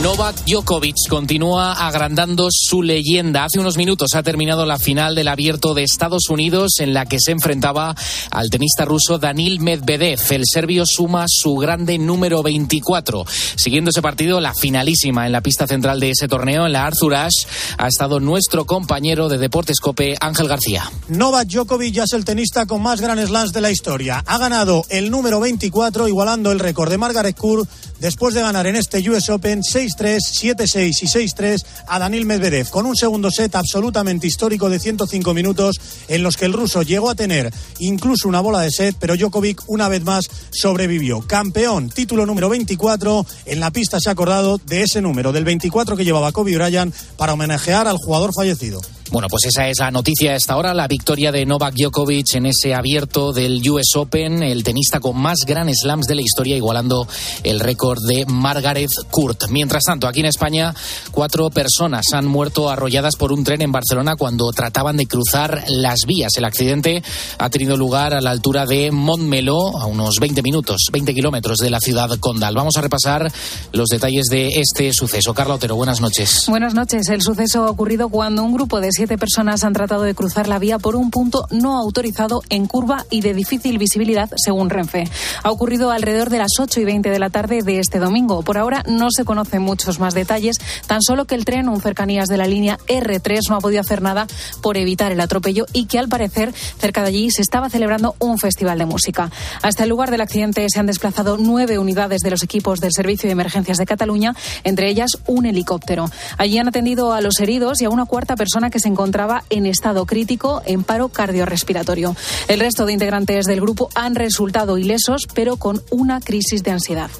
Novak Djokovic continúa agrandando su leyenda. Hace unos minutos ha terminado la final del Abierto de Estados Unidos en la que se enfrentaba al tenista ruso Danil Medvedev. El serbio suma su grande número 24. Siguiendo ese partido, la finalísima en la pista central de ese torneo, en la Arthur Ashe, ha estado nuestro compañero de Deportes Cope, Ángel García. Novak Djokovic ya es el tenista con más Grand Slams de la historia. Ha ganado el número 24, igualando el récord de Margaret Court después de ganar en este US Open 6-3, 7-6 y 6-3 a Danil Medvedev, con un segundo set absolutamente histórico de 105 minutos en los que el ruso llegó a tener incluso una bola de set, pero Djokovic una vez más sobrevivió. Campeón, título número 24, en la pista se ha acordado de ese número, del 24 que llevaba Kobe Bryant para homenajear al jugador fallecido. Bueno, pues esa es la noticia a esta hora, la victoria de Novak Djokovic en ese abierto del US Open, el tenista con más Grand Slams de la historia, igualando el récord de Margaret Court. Mientras tanto, aquí en España, cuatro personas han muerto arrolladas por un tren en Barcelona cuando trataban de cruzar las vías. El accidente ha tenido lugar a la altura de Montmeló, a unos 20 minutos, 20 kilómetros de la ciudad condal. Vamos a repasar los detalles de este suceso. Carla Otero, buenas noches. Buenas noches. El suceso ha ocurrido cuando un grupo de siete personas han tratado de cruzar la vía por un punto no autorizado en curva y de difícil visibilidad, según Renfe. Ha ocurrido alrededor de las 8 y 20 de la tarde de este domingo. Por ahora no se conocen muchos más detalles, tan solo que el tren, un cercanías de la línea R3, no ha podido hacer nada por evitar el atropello y que al parecer cerca de allí se estaba celebrando un festival de música. Hasta el lugar del accidente se han desplazado nueve unidades de los equipos del Servicio de Emergencias de Cataluña, entre ellas un helicóptero. Allí han atendido a los heridos y a una cuarta persona que se encontraba en estado crítico en paro cardiorrespiratorio. El resto de integrantes del grupo han resultado ilesos, pero con una crisis de ansiedad.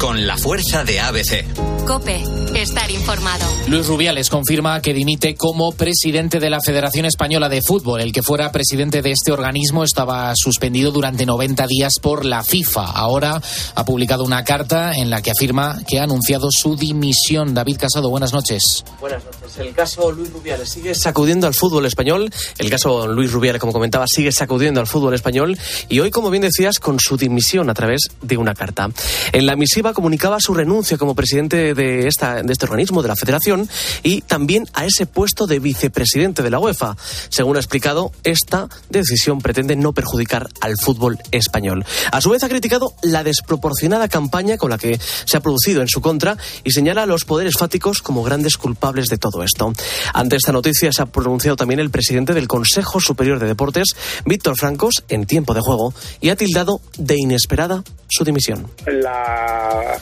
Con la fuerza de ABC. Cope, estar informado. Luis Rubiales confirma que dimite como presidente de la Federación Española de Fútbol. El que fuera presidente de este organismo estaba suspendido durante 90 días por la FIFA. Ahora ha publicado una carta en la que afirma que ha anunciado su dimisión. David Casado, buenas noches. Buenas noches. El caso Luis Rubiales sigue sacudiendo al fútbol español. El caso Luis Rubiales, como comentaba, sigue sacudiendo al fútbol español. Y hoy, como bien decías, con su dimisión a través de una carta. En la misiva comunicaba su renuncia como presidente de, esta, de este organismo, de la federación, y también a ese puesto de vicepresidente de la UEFA. Según ha explicado, esta decisión pretende no perjudicar al fútbol español. A su vez ha criticado la desproporcionada campaña con la que se ha producido en su contra y señala a los poderes fáticos como grandes culpables de todo esto. Ante esta noticia se ha pronunciado también el presidente del Consejo Superior de Deportes, Víctor Francos, en tiempo de juego, y ha tildado de inesperada su dimisión. La,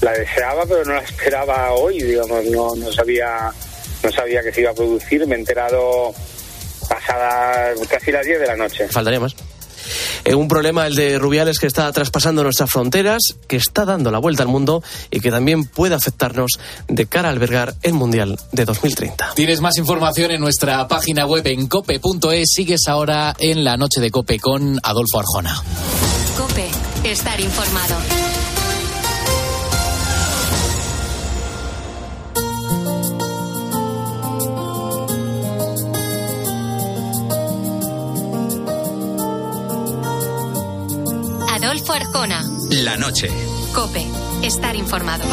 la deseaba, pero no la esperaba hoy, digamos, no, no sabía no sabía que se iba a producir, me he enterado pasada casi las 10 de la noche. Faltaría más. Eh, un problema el de Rubiales que está traspasando nuestras fronteras, que está dando la vuelta al mundo y que también puede afectarnos de cara a albergar el Mundial de 2030. Tienes más información en nuestra página web en cope.es. Sigues ahora en la noche de Cope con Adolfo Arjona. Cope, estar informado. Adolfo Arjona. La noche. Cope, estar informado.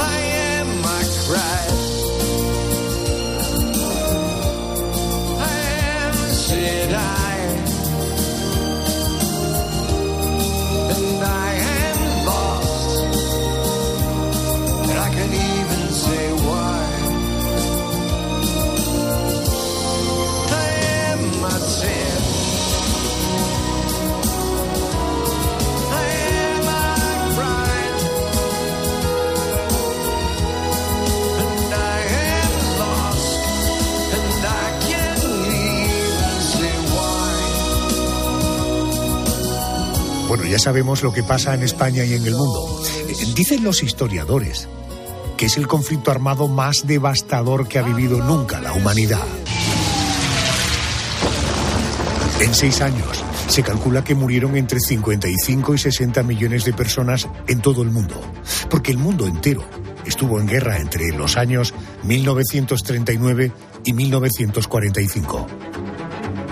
Bueno, ya sabemos lo que pasa en España y en el mundo. Dicen los historiadores que es el conflicto armado más devastador que ha vivido nunca la humanidad. En seis años, se calcula que murieron entre 55 y 60 millones de personas en todo el mundo, porque el mundo entero estuvo en guerra entre los años 1939 y 1945.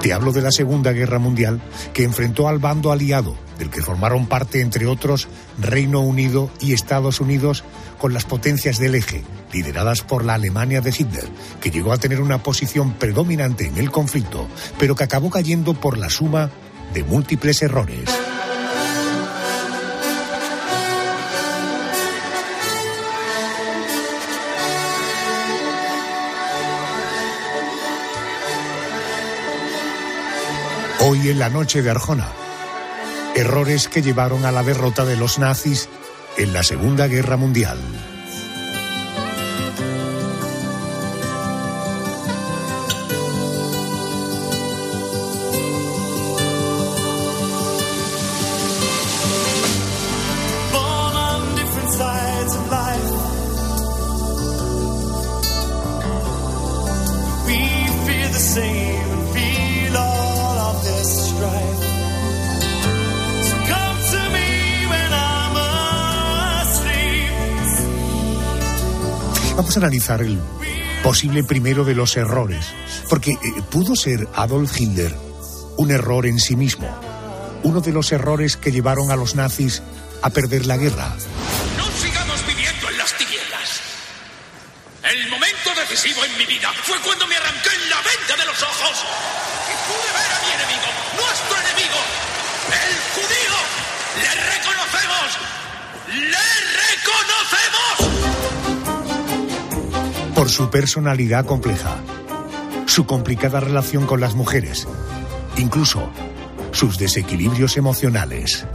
Te hablo de la Segunda Guerra Mundial, que enfrentó al bando aliado, del que formaron parte, entre otros, Reino Unido y Estados Unidos, con las potencias del eje, lideradas por la Alemania de Hitler, que llegó a tener una posición predominante en el conflicto, pero que acabó cayendo por la suma de múltiples errores. Hoy en la noche de Arjona. Errores que llevaron a la derrota de los nazis en la Segunda Guerra Mundial. Vamos a analizar el posible primero de los errores, porque eh, pudo ser Adolf Hitler un error en sí mismo, uno de los errores que llevaron a los nazis a perder la guerra. Su personalidad compleja, su complicada relación con las mujeres, incluso sus desequilibrios emocionales.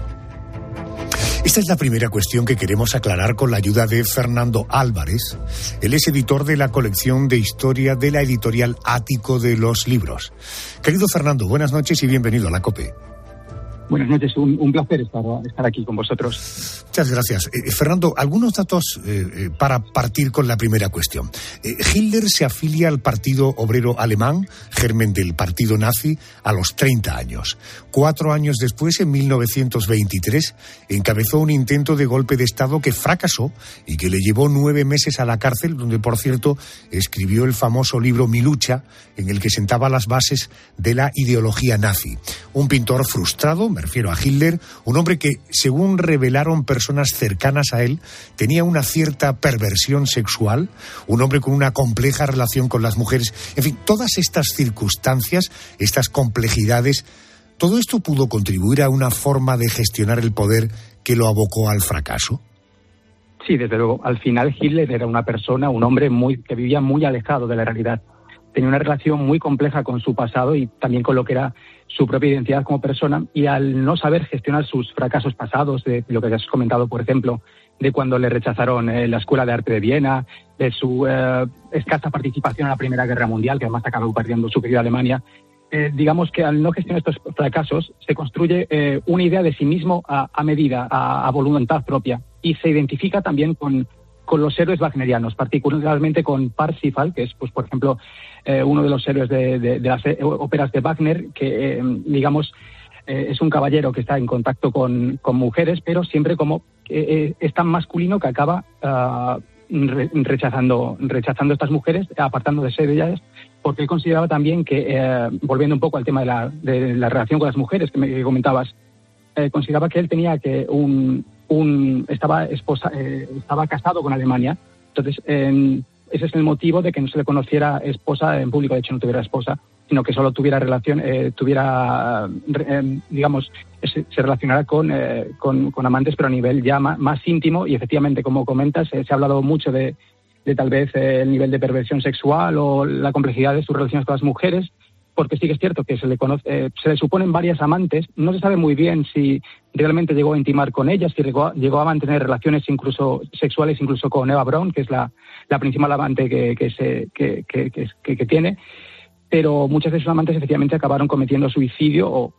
Esta es la primera cuestión que queremos aclarar con la ayuda de Fernando Álvarez. Él es editor de la colección de historia de la editorial Ático de los Libros. Querido Fernando, buenas noches y bienvenido a la COPE. Buenas noches, un, placer estar, estar, aquí con vosotros. Muchas gracias. Eh, Fernando, algunos datos eh, eh, para partir con la primera cuestión. Hitler se afilia al Partido Obrero Alemán, germen del partido nazi, a los 30 años. Cuatro años después, en 1923, encabezó un intento de golpe de Estado que fracasó y que le llevó nueve meses a la cárcel, donde, por cierto, escribió el famoso libro Mi lucha, en el que sentaba las bases de la ideología nazi. Un pintor frustrado, me refiero a Hitler, un hombre que, según revelaron personas cercanas a él, tenía una cierta perversión sexual, un hombre con una compleja relación con las mujeres, en fin, todas estas circunstancias, estas complejidades, todo esto pudo contribuir a una forma de gestionar el poder que lo abocó al fracaso. Sí, desde luego. Al final Hitler era una persona, un hombre muy que vivía muy alejado de la realidad tenía una relación muy compleja con su pasado y también con lo que era su propia identidad como persona. Y al no saber gestionar sus fracasos pasados, de lo que has comentado, por ejemplo, de cuando le rechazaron en la Escuela de Arte de Viena, de su eh, escasa participación en la Primera Guerra Mundial, que además acabó perdiendo su querida Alemania, eh, digamos que al no gestionar estos fracasos se construye eh, una idea de sí mismo a, medida, a, voluntad propia. Y se identifica también con, con los héroes wagnerianos, particularmente con Parsifal, que es, pues, por ejemplo, eh, uno de los héroes de, las eh, óperas de Wagner, que, eh, digamos, es un caballero que está en contacto con, mujeres, pero siempre como es tan masculino que acaba ah, rechazando, rechazando a estas mujeres, apartándose de ellas, porque él consideraba también que, volviendo un poco al tema de la, de la relación con las mujeres que me comentabas, consideraba que él tenía que un, un estaba esposa, estaba casado con Alemania, entonces ese es el motivo de que no se le conociera esposa en público, de hecho no tuviera esposa, sino que solo tuviera relación, eh, tuviera, eh, digamos, se, relacionara eh, con, con, amantes, pero a nivel ya más, íntimo. Y efectivamente, como comentas, se ha hablado mucho de, de tal vez el nivel de perversión sexual o la complejidad de sus relaciones con las mujeres, porque sí que es cierto que se le, conoce, se le suponen varias amantes, no se sabe muy bien si realmente llegó a intimar con ellas, si llegó, a mantener relaciones incluso sexuales incluso con Eva Braun, que es la, principal amante que, que, se, que, tiene, pero muchas de sus amantes efectivamente acabaron cometiendo suicidio o,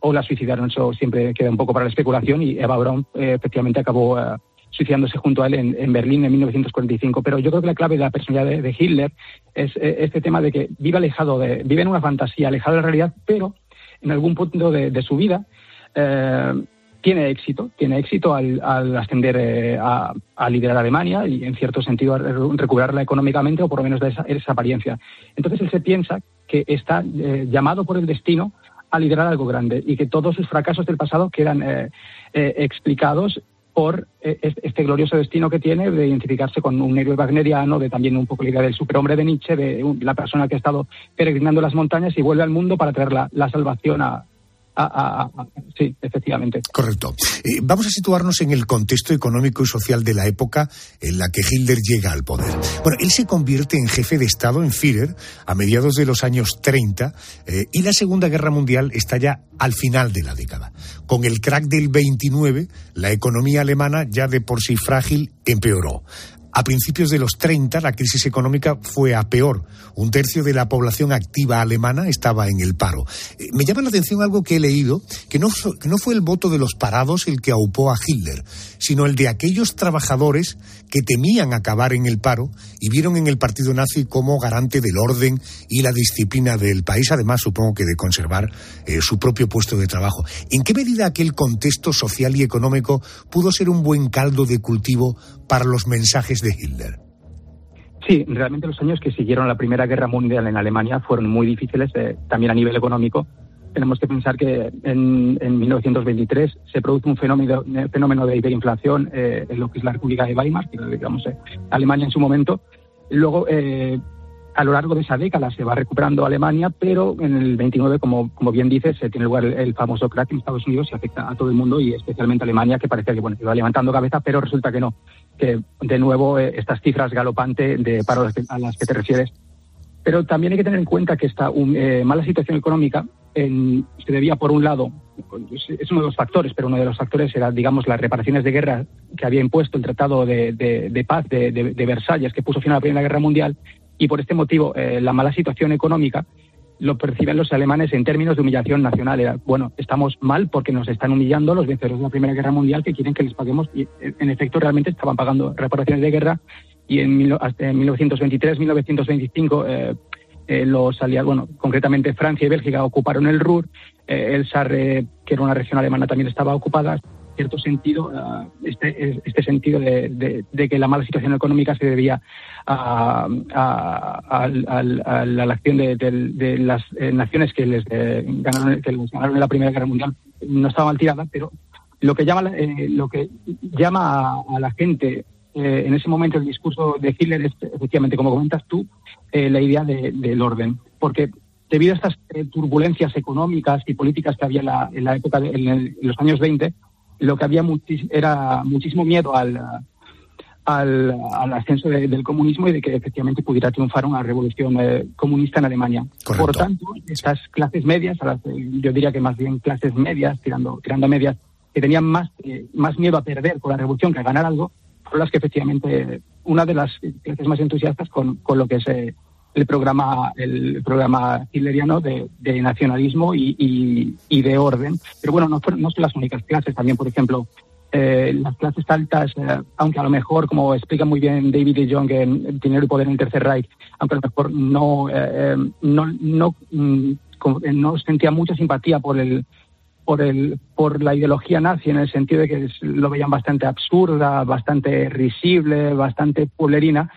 o la suicidaron. Eso siempre queda un poco para la especulación y Eva Braun eh, efectivamente acabó eh, suicidándose junto a él en, Berlín en 1945. Pero yo creo que la clave de la personalidad de, Hitler es eh, este tema de que vive alejado, de, vive en una fantasía, alejado de la realidad, pero en algún punto de, su vida tiene éxito, tiene éxito al, ascender eh, a, liderar Alemania y en cierto sentido a recuperarla económicamente o por lo menos de esa, esa, apariencia. Entonces él se piensa que está eh, llamado por el destino a liderar algo grande y que todos sus fracasos del pasado quedan eh, eh, explicados por este glorioso destino que tiene de identificarse con un héroe wagneriano, de también un poco la idea del superhombre de Nietzsche, de la persona que ha estado peregrinando las montañas y vuelve al mundo para traer la salvación a, Ah, ah, ah, sí, efectivamente. Correcto. Eh, vamos a situarnos en el contexto económico y social de la época en la que Hitler llega al poder. Bueno, él se convierte en jefe de Estado en Führer a mediados de los años 30 eh, y la Segunda Guerra Mundial está ya al final de la década. Con el crack del 29, la economía alemana, ya de por sí frágil, empeoró. A principios de los 30 la crisis económica fue a peor. Un tercio de la población activa alemana estaba en el paro. Eh, me llama la atención algo que he leído, que no, no fue el voto de los parados el que aupó a Hitler, sino el de aquellos trabajadores que temían acabar en el paro y vieron en el partido nazi como garante del orden y la disciplina del país, además supongo que de conservar eh, su propio puesto de trabajo. ¿En qué medida aquel contexto social y económico pudo ser un buen caldo de cultivo para los mensajes de Hitler? Sí, realmente los años que siguieron la Primera Guerra Mundial en Alemania fueron muy difíciles, eh, también a nivel económico. Tenemos que pensar que en, 1923 se produce un fenómeno, fenómeno de hiperinflación eh, en lo que es la República de Weimar, digamos eh, Alemania en su momento. Luego, a lo largo de esa década se va recuperando Alemania, pero en el 29, como, bien dices, se tiene lugar el, famoso crack en Estados Unidos y afecta a todo el mundo y especialmente a Alemania, que parecía que bueno, iba levantando cabeza, pero resulta que no, que de nuevo eh, estas cifras galopantes de paro a las que te refieres. Pero también hay que tener en cuenta que esta eh, mala situación económica se debía, por un lado, es uno de los factores, pero uno de los factores era, digamos, las reparaciones de guerra que había impuesto el Tratado de, de Paz de, de, Versalles, que puso fin a la Primera Guerra Mundial, y por este motivo eh, la mala situación económica lo perciben los alemanes en términos de humillación nacional. Era, bueno, estamos mal porque nos están humillando los vencedores de la Primera Guerra Mundial que quieren que les paguemos. Y en efecto, realmente estaban pagando reparaciones de guerra y en, hasta en 1923, 1925, eh, eh, los aliados, bueno, concretamente Francia y Bélgica ocuparon el Ruhr, eh, el Sarre, que era una región alemana, también estaba ocupada cierto sentido eh, este, este sentido de, que la mala situación económica se debía a, la acción de, las eh, naciones que les, eh, ganaron, que les ganaron en la Primera Guerra Mundial. No estaba mal tirada, pero lo que llama, lo que llama a, la gente en ese momento el discurso de Hitler es, efectivamente, como comentas tú, la idea del orden. Porque debido a estas turbulencias económicas y políticas que había en la, en la época, de, en, los años 20, lo que había era muchísimo miedo al, al, ascenso del comunismo y de que efectivamente pudiera triunfar una revolución eh, comunista en Alemania. Por tanto, estas clases medias, yo diría que más bien clases medias, tirando, tirando a medias, que tenían más, eh, más miedo a perder con la revolución que a ganar algo, las que efectivamente, una de las clases más entusiastas con, con lo que se el programa el programa hitleriano de, nacionalismo y, de orden. Pero bueno, no, no son las únicas clases. También, por ejemplo, eh, las clases altas, eh, aunque a lo mejor, como explica muy bien David de Jong en Dinero y Poder en el Tercer Reich, aunque a lo mejor no, eh, no, no, mm, no sentía mucha simpatía por el por el por la ideología nazi en el sentido de que lo veían bastante absurda, bastante risible, bastante pulerina,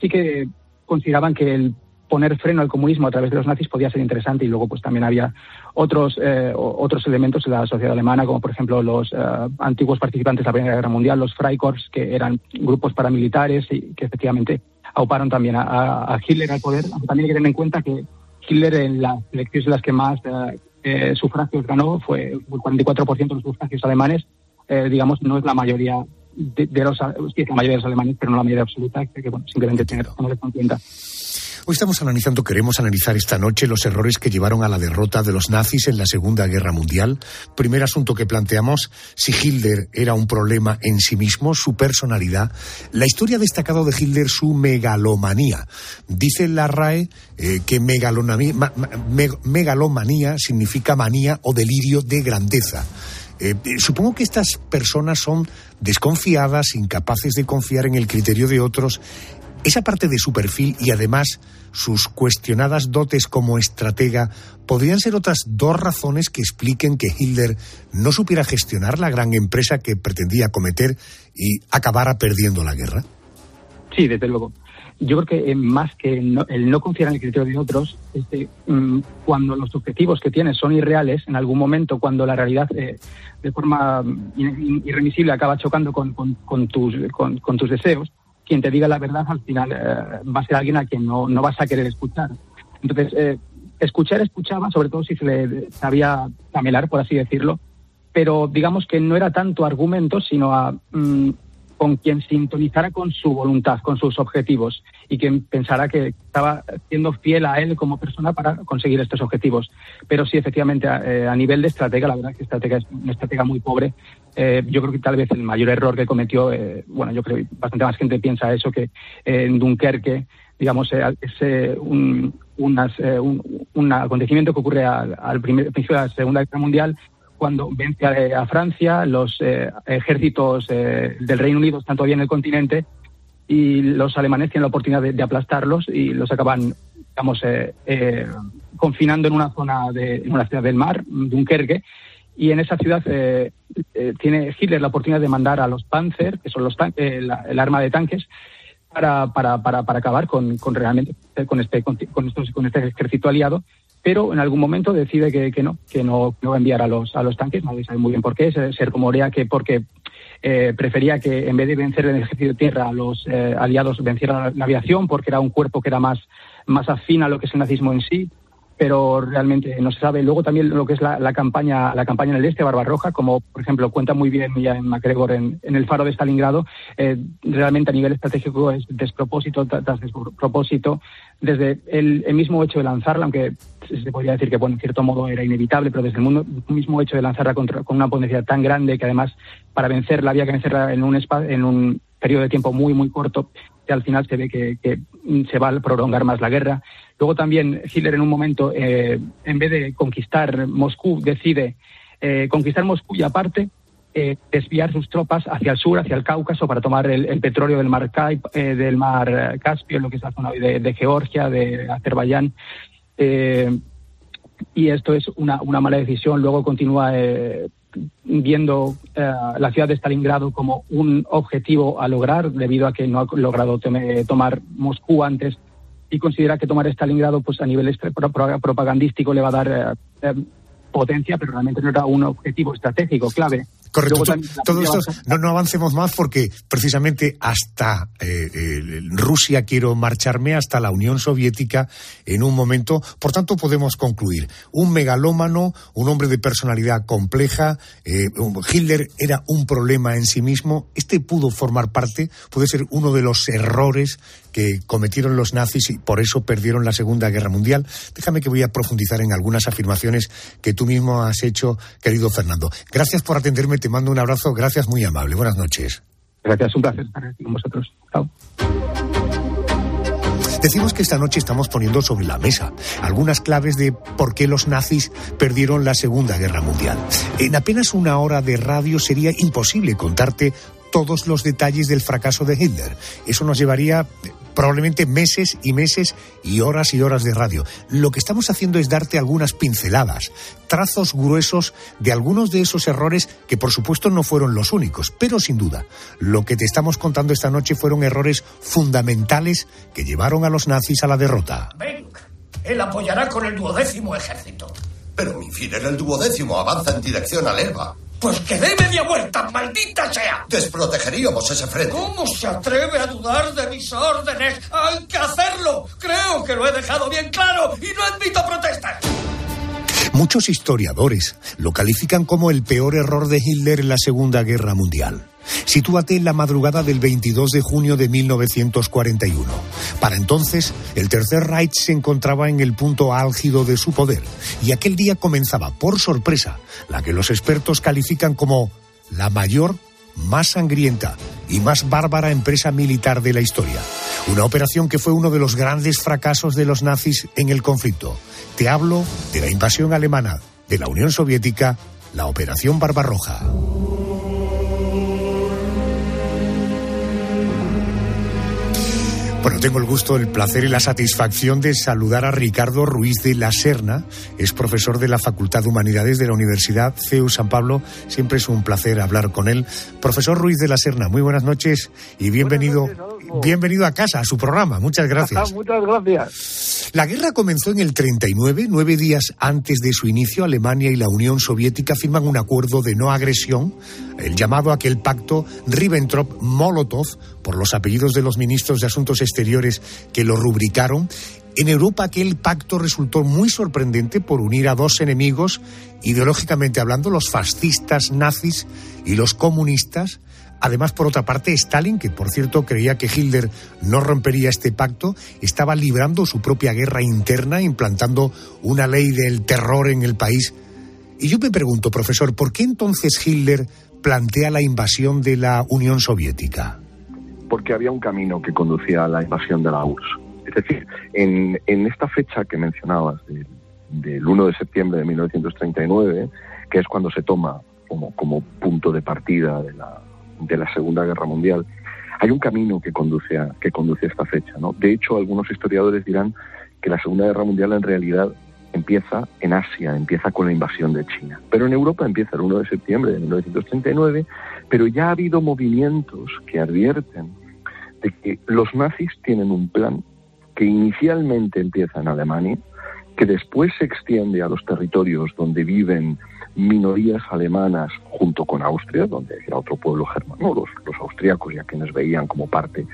sí que consideraban que el poner freno al comunismo a través de los nazis podía ser interesante y luego pues también había otros eh, otros elementos en la sociedad alemana como por ejemplo los eh, antiguos participantes de la Primera Guerra Mundial los Freikorps que eran grupos paramilitares y que efectivamente auparon también a, Hitler al poder. También hay que tener en cuenta que Hitler en las elecciones en las que más eh, sufragios ganó fue el 44% de los sufragios alemanes digamos no es la mayoría de, los, sí, la mayoría de los alemanes, pero no la mayoría absoluta, que, bueno, simplemente tener, tener en cuenta. Hoy estamos analizando, queremos analizar esta noche los errores que llevaron a la derrota de los nazis en la Segunda Guerra Mundial. Primer asunto que planteamos, si Hitler era un problema en sí mismo, su personalidad. La historia ha destacado de Hitler su megalomanía. Dice la RAE eh, que megalomanía significa manía o delirio de grandeza. Eh, supongo que estas personas son desconfiadas, incapaces de confiar en el criterio de otros. Esa parte de su perfil y además sus cuestionadas dotes como estratega podrían ser otras dos razones que expliquen que Hitler no supiera gestionar la gran empresa que pretendía cometer y acabara perdiendo la guerra. Sí, desde luego. yo creo que eh, más que el no confiar en el criterio de otros, este, cuando los objetivos que tienes son irreales, en algún momento cuando la realidad eh, de forma irremisible acaba chocando con, tus deseos, quien te diga la verdad al final eh, va a ser alguien a quien no, no vas a querer escuchar. Entonces, escuchar escuchaba, sobre todo si se le sabía camelar, por así decirlo, pero digamos que no era tanto argumento, sino a mm, con quien sintonizara con su voluntad, con sus objetivos y quien pensara que estaba siendo fiel a él como persona para conseguir estos objetivos. Pero sí, efectivamente, a, eh, nivel de estratega, la verdad es que estratega es una estratega muy pobre. Eh, yo creo que tal vez el mayor error que cometió, eh, bueno, yo creo que bastante más gente piensa eso, que en Dunkerque, digamos, es un, un, acontecimiento que ocurre al, al primer, principio de la Segunda Guerra Mundial cuando vence a, Francia, los eh, ejércitos eh, del Reino Unido están todavía en el continente y los alemanes tienen la oportunidad de, aplastarlos y los acaban, digamos, eh, confinando en una zona de una ciudad del mar, Dunkerque, y en esa ciudad tiene Hitler la oportunidad de mandar a los Panzer, que son los el arma de tanques, para, para, para, para acabar con, con realmente con este con, estos, con este ejército aliado pero en algún momento decide que, que no, que no, no, va a enviar a los, a los tanques, nadie sabe muy bien por qué, se, se rumorea que porque eh, prefería que en vez de vencer el ejército de tierra, los eh, aliados vencieran la, aviación, porque era un cuerpo que era más, más afín a lo que es el nazismo en sí, pero realmente no se sabe. Luego también lo que es la, campaña la campaña en el este, Barbarroja, como por ejemplo cuenta muy bien ya en MacGregor en, el faro de Stalingrado, eh, realmente a nivel estratégico es despropósito tras despropósito. Desde el, mismo hecho de lanzarla, aunque se podría decir que bueno, en cierto modo era inevitable, pero desde el, mundo, mismo hecho de lanzarla contra, con una potencia tan grande que además para vencerla había que vencerla en un, en un periodo de tiempo muy, muy corto, que al final se ve que, se va a prolongar más la guerra. Luego también Hitler en un momento, eh, en vez de conquistar Moscú, decide eh, conquistar Moscú y aparte eh, desviar sus tropas hacia el sur, hacia el Cáucaso, para tomar el, petróleo del mar, del mar Caspio, lo que es la zona de, de Georgia, de Azerbaiyán. y esto es una, una, mala decisión. Luego continúa viendo la ciudad de Stalingrado como un objetivo a lograr, debido a que no ha logrado tomar Moscú antes y considera que tomar Stalingrado pues a nivel propagandístico le va a dar eh, eh, potencia, pero realmente no era un objetivo estratégico clave. Correcto. Todo, esto, no, no avancemos más porque precisamente hasta eh, Rusia quiero marcharme, hasta la Unión Soviética en un momento. Por tanto, podemos concluir. Un megalómano, un hombre de personalidad compleja. Eh, Hitler era un problema en sí mismo. Este pudo formar parte, puede ser uno de los errores que cometieron los nazis y por eso perdieron la Segunda Guerra Mundial. Déjame que voy a profundizar en algunas afirmaciones que tú mismo has hecho, querido Fernando. Gracias por atenderme te mando un abrazo, gracias, muy amable. Buenas noches. Gracias, un placer estar aquí con vosotros. Chao. Decimos que esta noche estamos poniendo sobre la mesa algunas claves de por qué los nazis perdieron la Segunda Guerra Mundial. En apenas una hora de radio sería imposible contarte todos los detalles del fracaso de Hitler. Eso nos llevaría probablemente meses y meses y horas y horas de radio. Lo que estamos haciendo es darte algunas pinceladas, trazos gruesos de algunos de esos errores que por supuesto no fueron los únicos, pero sin duda lo que te estamos contando esta noche fueron errores fundamentales que llevaron a los nazis a la derrota. Ven, él apoyará con el duodécimo ejército. Pero mi fin era el duodécimo, avanza en dirección al Elba. Pues que dé media vuelta, maldita sea. Desprotegeríamos ese frente. ¿Cómo se atreve a dudar de mis órdenes? Hay que hacerlo. Creo que lo he dejado bien claro y no admito protestas. Muchos historiadores lo califican como el peor error de Hitler en la Segunda Guerra Mundial. Sitúate en la madrugada del 22 de junio de 1941. Para entonces, el Tercer Reich se encontraba en el punto álgido de su poder y aquel día comenzaba, por sorpresa, la que los expertos califican como la mayor, más sangrienta y más bárbara empresa militar de la historia. Una operación que fue uno de los grandes fracasos de los nazis en el conflicto. Te hablo de la invasión alemana de la Unión Soviética, la Operación Barbarroja. Bueno, tengo el gusto, el placer y la satisfacción de saludar a Ricardo Ruiz de la Serna. Es profesor de la Facultad de Humanidades de la Universidad CEU San Pablo. Siempre es un placer hablar con él. Profesor Ruiz de la Serna, muy buenas noches y bienvenido bienvenido a casa, a su programa. Muchas gracias. Muchas gracias. La guerra comenzó en el 39, nueve días antes de su inicio. Alemania y la Unión Soviética firman un acuerdo de no agresión, el llamado aquel pacto Ribbentrop-Molotov, por los apellidos de los ministros de Asuntos Exteriores que lo rubricaron. En Europa aquel pacto resultó muy sorprendente por unir a dos enemigos, ideológicamente hablando, los fascistas nazis y los comunistas. Además, por otra parte, Stalin, que por cierto creía que Hitler no rompería este pacto, estaba librando su propia guerra interna, implantando una ley del terror en el país. Y yo me pregunto, profesor, ¿por qué entonces Hitler plantea la invasión de la Unión Soviética? Porque había un camino que conducía a la invasión de la URSS es decir, en, esta fecha que mencionabas, del, 1 de septiembre de 1939, que es cuando se toma como, como punto de partida de la, de la Segunda Guerra Mundial, hay un camino que conduce a, que conduce a esta fecha. ¿no? De hecho, algunos historiadores dirán que la Segunda Guerra Mundial en realidad empieza en Asia, empieza con la invasión de China. Pero en Europa empieza el 1 de septiembre de 1939, pero ya ha habido movimientos que advierten de que los nazis tienen un plan que inicialmente empieza en Alemania, que después se extiende a los territorios donde viven minorías alemanas junto con Austria, donde era otro pueblo germano, los, los austriacos ya quienes veían como parte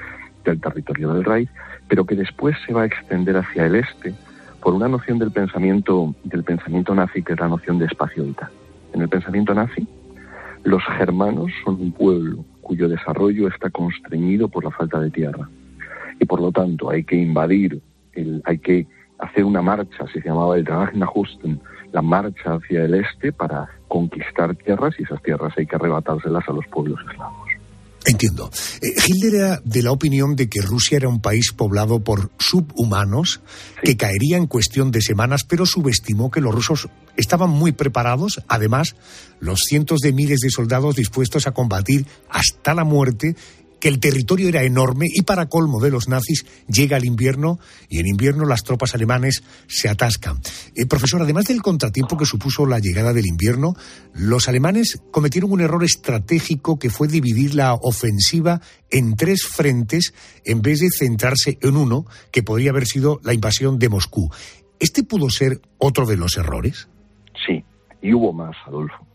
del territorio del Reich, pero que después se va a extender hacia el este por una noción del pensamiento, del pensamiento nazi que es la noción de espacio vital. En el pensamiento nazi, los germanos son un pueblo cuyo desarrollo está constreñido por la falta de tierra y por lo tanto hay que invadir, hay que hacer una marcha, se llamaba el Ragnahusten, la marcha hacia el este para conquistar tierras y esas tierras hay que arrebatárselas a los pueblos eslavos. Entiendo. Eh, Hitler era de la opinión de que Rusia era un país poblado por subhumanos que caería en cuestión de semanas, pero subestimó que los rusos estaban muy preparados. Además, los cientos de miles de soldados dispuestos a combatir hasta la muerte que el territorio era enorme y para colmo de los nazis llega el invierno y en invierno las tropas alemanes se atascan. Eh, profesor, además del contratiempo que supuso la llegada del invierno, los alemanes cometieron un error estratégico que fue dividir la ofensiva en tres frentes en vez de centrarse en uno, que podría haber sido la invasión de Moscú. ¿Este pudo ser otro de los errores? Sí, y hubo más, Adolfo.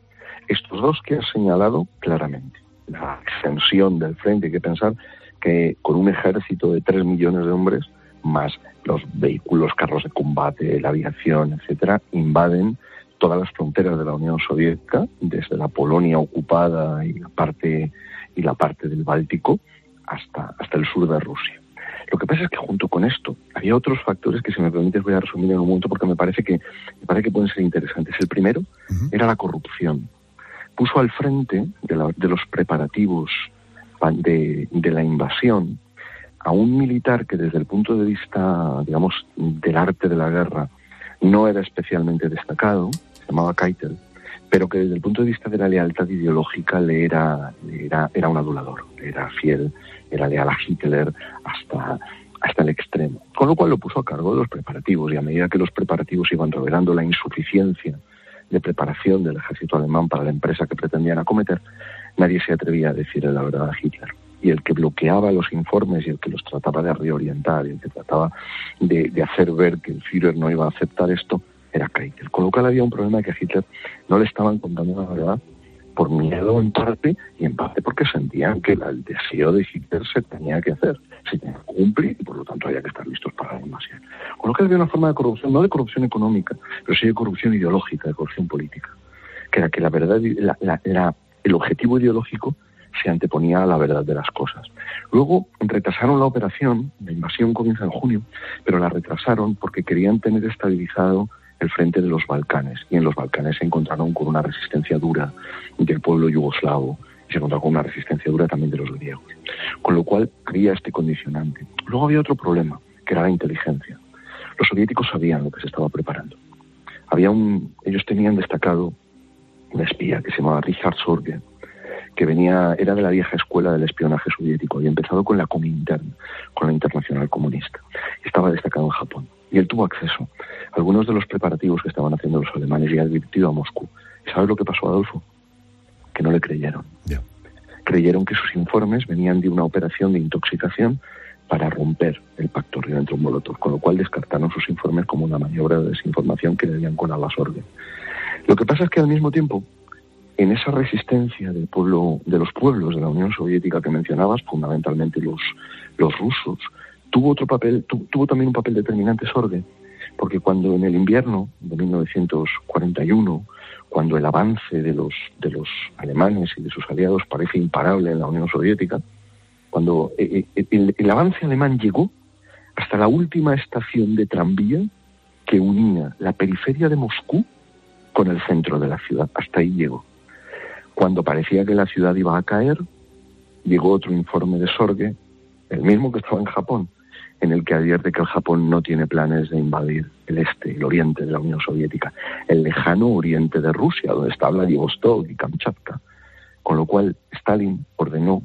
Estos dos que has señalado claramente la extensión del frente. Hay que pensar que con un ejército de 3 millones de hombres, más los vehículos, carros de combate, la aviación, etcétera, invaden todas las fronteras de la Unión Soviética, desde la Polonia ocupada y la parte y la parte del Báltico hasta, hasta el sur de Rusia. Lo que pasa es que junto con esto había otros factores que, si me permites, voy a resumir en un momento porque me parece que, me parece que pueden ser interesantes. El primero era la corrupción puso al frente de, los preparativos de, la invasión a un militar que desde el punto de vista, digamos, del arte de la guerra no era especialmente destacado, se llamaba Keitel, pero que desde el punto de vista de la lealtad ideológica le era, era, era un adulador, era fiel, era leal a Hitler hasta, hasta el extremo. Con lo cual lo puso a cargo de los preparativos y a medida que los preparativos iban revelando la insuficiencia de preparación del ejército alemán para la empresa que pretendían acometer, nadie se atrevía a decirle la verdad a Hitler. Y el que bloqueaba los informes y el que los trataba de reorientar y el que trataba de, hacer ver que el Führer no iba a aceptar esto era Keitel. Con lo cual había un problema que a Hitler no le estaban contando la verdad por miedo en parte y en parte porque sentían que el deseo de Hitler se tenía que hacer, se cumplir y por lo tanto había que estar listos para la invasión. Con lo que había una forma de corrupción, no de corrupción económica, pero sí de corrupción ideológica, de corrupción política, que era que la verdad, era el objetivo ideológico se anteponía a la verdad de las cosas. Luego retrasaron la operación, la invasión comienza en junio, pero la retrasaron porque querían tener estabilizado el frente de los Balcanes. Y en los Balcanes se encontraron con una resistencia dura del pueblo yugoslavo se encontraron con una resistencia dura también de los griegos. Con lo cual había este condicionante. Luego había otro problema, que era la inteligencia. Los soviéticos sabían lo que se estaba preparando. Había un, ellos tenían destacado un espía que se llamaba Richard Sorge, que venía, era de la vieja escuela del espionaje soviético, había empezado con la Comintern, con la Internacional Comunista, estaba destacado en Japón. Y él tuvo acceso a algunos de los preparativos que estaban haciendo los alemanes y ha advertido a Moscú. ¿Y sabes lo que pasó, Adolfo? Que no le creyeron. creyeron que sus informes venían de una operación de intoxicación para romper el pacto Ribbentrop-Molotov, con lo cual descartaron sus informes como una maniobra de desinformación que debían con la sorgue. Lo que pasa es que al mismo tiempo, en esa resistencia del pueblo, de los pueblos de la Unión Soviética que mencionabas, fundamentalmente los, los rusos, tuvo otro papel, tuvo también un papel determinante Sorge, porque cuando en el invierno de 1941 cuando el avance de los, de los alemanes y de sus aliados parece imparable en la Unión Soviética, cuando eh, eh, el, el, avance alemán llegó hasta la última estación de tranvía que unía la periferia de Moscú con el centro de la ciudad. Hasta ahí llegó. Cuando parecía que la ciudad iba a caer, llegó otro informe de Sorge, el mismo que estaba en Japón, en el que advierte que el Japón no tiene planes de invadir el este, el oriente de la Unión Soviética, el lejano oriente de Rusia, donde está Vladivostok y Kamchatka. Con lo cual, Stalin ordenó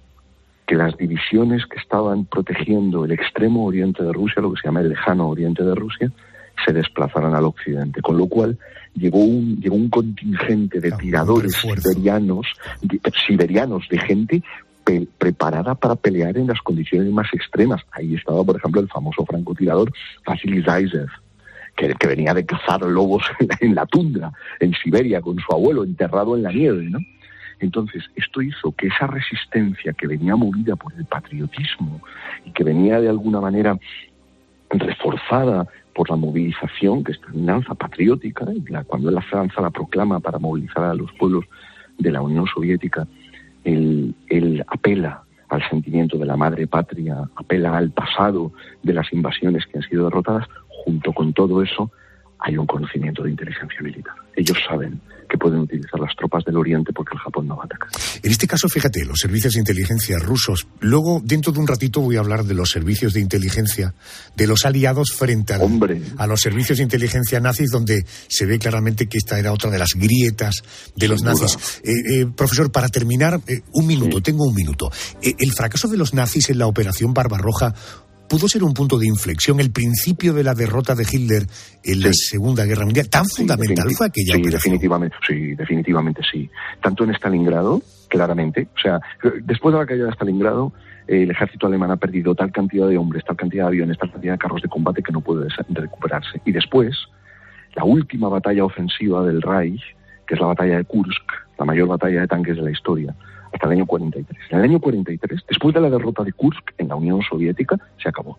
que las divisiones que estaban protegiendo el extremo oriente de Rusia, lo que se llama el lejano oriente de Rusia, se desplazaran al occidente. Con lo cual, llegó un, llegó un contingente de tiradores siberianos, de, siberianos, de gente preparada para pelear en las condiciones más extremas. Ahí estaba, por ejemplo, el famoso francotirador Vasily Zaisev, que, venía de cazar lobos en la, tundra, en Siberia, con su abuelo enterrado en la nieve, ¿no? Entonces, esto hizo que esa resistencia que venía movida por el patriotismo y que venía de alguna manera reforzada por la movilización, que es una danza patriótica, la, cuando la Francia la proclama para movilizar a los pueblos de la Unión Soviética, él, apela al sentimiento de la madre patria, apela al pasado de las invasiones que han sido derrotadas, junto con todo eso hay un conocimiento de inteligencia militar. Ellos saben que pueden utilizar las tropas del Oriente porque el Japón no va a atacar. En este caso, fíjate, los servicios de inteligencia rusos. Luego, dentro de un ratito, voy a hablar de los servicios de inteligencia de los aliados frente a los servicios de inteligencia nazis, donde se ve claramente que esta era otra de las grietas de los nazis. Eh, eh, profesor, para terminar, eh, un minuto, tengo un minuto. el fracaso de los nazis en la Operación Barbarroja pudo ser un punto de inflexión, el principio de la derrota de Hitler en la Segunda Guerra Mundial. ¿Tan fundamental fue aquella Sí, definitivamente, sí, definitivamente sí. Tanto en Stalingrado, claramente, o sea, después de la caída de Stalingrado, el ejército alemán ha perdido tal cantidad de hombres, tal cantidad de aviones, tal cantidad de carros de combate que no puede recuperarse. Y después, la última batalla ofensiva del Reich, que es la batalla de Kursk, la mayor batalla de tanques de la historia, hasta el año 43. En el año 43, después de la derrota de Kursk en la Unión Soviética, se acabó.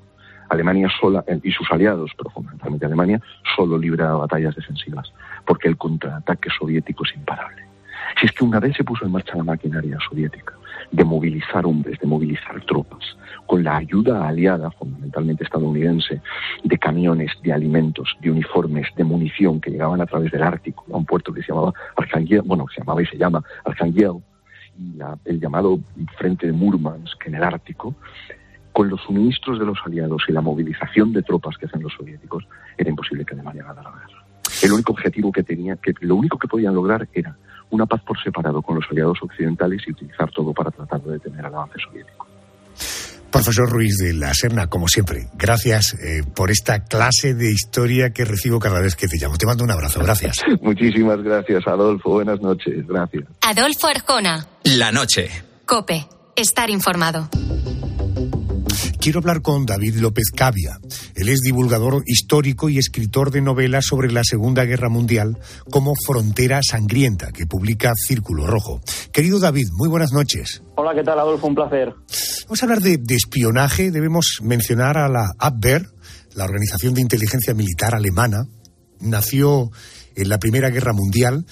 Alemania sola y sus aliados, pero fundamentalmente Alemania, solo libra batallas defensivas, porque el contraataque soviético es imparable. Si es que una vez se puso en marcha la maquinaria soviética de movilizar hombres, de movilizar tropas, con la ayuda aliada, fundamentalmente estadounidense, de camiones, de alimentos, de uniformes, de munición que llegaban a través del Ártico, a un puerto que se llamaba Arkhangel, bueno, se llamaba y se llama Arkhangel, el llamado Frente de Murmansk en el Ártico, con los suministros de los aliados y la movilización de tropas que hacen los soviéticos, era imposible que Alemania ganara la guerra. El único objetivo que tenía, que lo único que podían lograr era una paz por separado con los aliados occidentales y utilizar todo para tratar de detener al avance soviético. Profesor Ruiz de la Serna, como siempre, gracias eh, por esta clase de historia que recibo cada vez que te llamo. Te mando un abrazo, gracias. Muchísimas gracias, Adolfo. Buenas noches, gracias. Adolfo Arjona. La noche. Cope, estar informado. Quiero hablar con David López Cavia. Él es divulgador histórico y escritor de novelas sobre la Segunda Guerra Mundial como Frontera Sangrienta, que publica Círculo Rojo. Querido David, muy buenas noches. Hola, ¿qué tal, Adolfo? Un placer. Vamos a hablar de, de espionaje. Debemos mencionar a la Abwehr, la organización de inteligencia militar alemana. Nació en la Primera Guerra Mundial,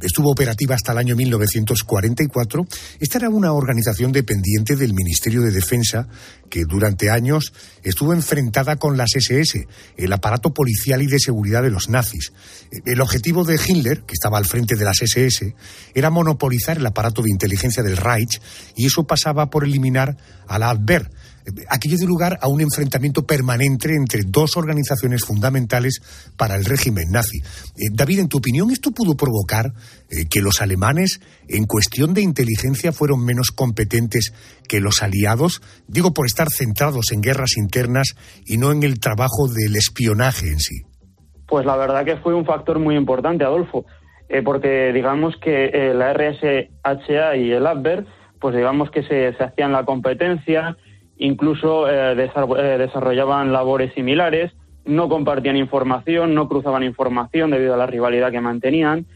estuvo operativa hasta el año 1944. Esta era una organización dependiente del Ministerio de Defensa que durante años estuvo enfrentada con las SS, el aparato policial y de seguridad de los nazis. El objetivo de Hitler, que estaba al frente de las SS, era monopolizar el aparato de inteligencia del Reich y eso pasaba por eliminar a la Abwehr, aquello dio lugar a un enfrentamiento permanente entre dos organizaciones fundamentales para el régimen nazi. Eh, David, en tu opinión, ¿esto pudo provocar eh, que los alemanes, en cuestión de inteligencia, fueron menos competentes que los aliados? Digo, por estar centrados en guerras internas y no en el trabajo del espionaje en sí. Pues la verdad que fue un factor muy importante, Adolfo, eh, porque digamos que la RSHA y el Abwehr pues digamos que se, se hacían la competencia, incluso eh, eh, desarrollaban labores similares, no compartían información, no cruzaban información debido a la rivalidad que mantenían.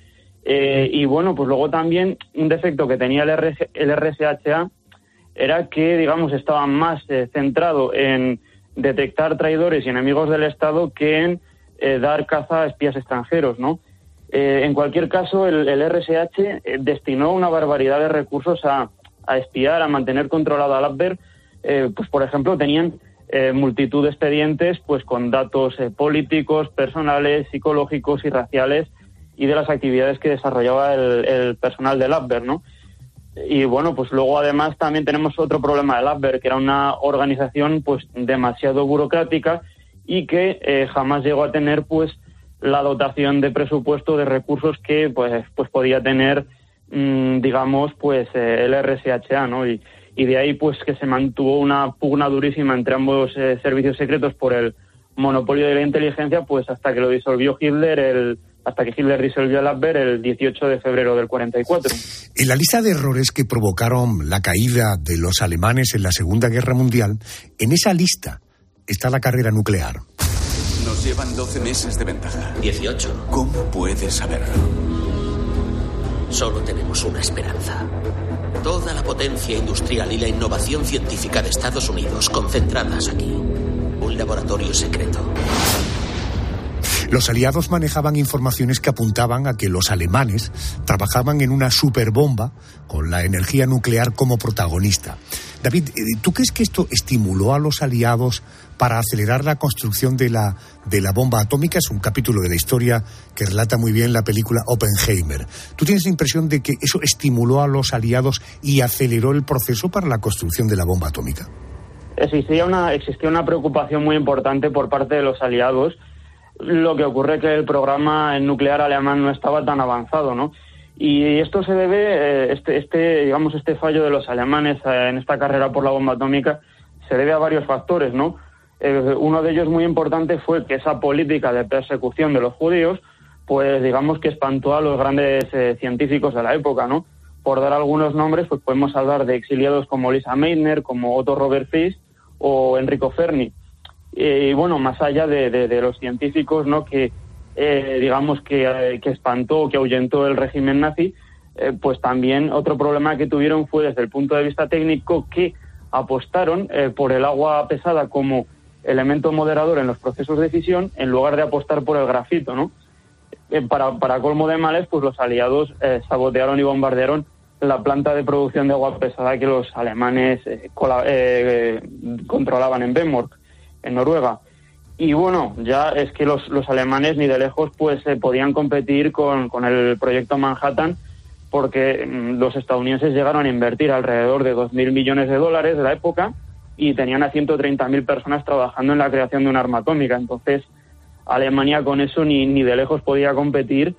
Eh, y bueno, pues luego también un defecto que tenía el, el RSHA era que, digamos, estaba más centrado en detectar traidores y enemigos del Estado que en dar caza a espías extranjeros, ¿no? en cualquier caso, el, el RSH destinó una barbaridad de recursos a, a espiar, a mantener controlado al Abwehr, eh, pues por ejemplo tenían eh, multitud de expedientes pues con datos eh, políticos, personales, psicológicos y raciales y de las actividades que desarrollaba el, personal del Abwehr, ¿no? Y bueno, pues luego además también tenemos otro problema del Abwehr, que era una organización pues demasiado burocrática y que jamás llegó a tener pues la dotación de presupuesto de recursos que pues pues podía tener Mm, digamos, pues eh, el RSHA, ¿no? Y, de ahí, pues que se mantuvo una pugna durísima entre ambos eh, servicios secretos por el monopolio de la inteligencia, pues hasta que lo disolvió Hitler, el, hasta que Hitler disolvió el Abwehr el 18 de febrero del 44. En la lista de errores que provocaron la caída de los alemanes en la Segunda Guerra Mundial, en esa lista está la carrera nuclear. Nos llevan 12 meses de ventaja. 18. ¿Cómo puedes saberlo? Solo tenemos una esperanza. Toda la potencia industrial y la innovación científica de Estados Unidos concentradas aquí. Un laboratorio secreto. Los aliados manejaban informaciones que apuntaban a que los alemanes trabajaban en una superbomba con la energía nuclear como protagonista. David, eh, ¿tú crees que esto estimuló a los aliados para acelerar la construcción de la, de la bomba atómica? Es un capítulo de la historia que relata muy bien la película Oppenheimer. ¿Tú tienes la impresión de que eso estimuló a los aliados y aceleró el proceso para la construcción de la bomba atómica? Existía una, existía una preocupación muy importante por parte de los aliados. Lo que ocurre es que el programa nuclear alemán no estaba tan avanzado, ¿no? Y esto se debe, eh, este, este, digamos, este fallo de los alemanes eh, en esta carrera por la bomba atómica se debe a varios factores, ¿no? Eh, uno de ellos muy importante fue que esa política de persecución de los judíos, pues digamos que espantó a los grandes científicos de la época, ¿no? Por dar algunos nombres, pues podemos hablar de exiliados como Lisa Meitner, como Otto Robert Fish o Enrico Fermi. Y bueno, más allá de, los científicos, ¿no? Que eh, digamos, que, eh, que, espantó, que ahuyentó el régimen nazi, eh, pues también otro problema que tuvieron fue desde el punto de vista técnico que apostaron por el agua pesada como elemento moderador en los procesos de fisión en lugar de apostar por el grafito, ¿no? para, para colmo de males, pues los aliados sabotearon y bombardearon la planta de producción de agua pesada que los alemanes controlaban en Benmork, en Noruega. Y bueno, ya es que los, los alemanes ni de lejos pues eh, podían competir con, con, el proyecto Manhattan porque mm, los estadounidenses llegaron a invertir alrededor de 2.000 millones de dólares de la época y tenían a 130.000 personas trabajando en la creación de una arma atómica. Entonces, Alemania con eso ni, ni de lejos podía competir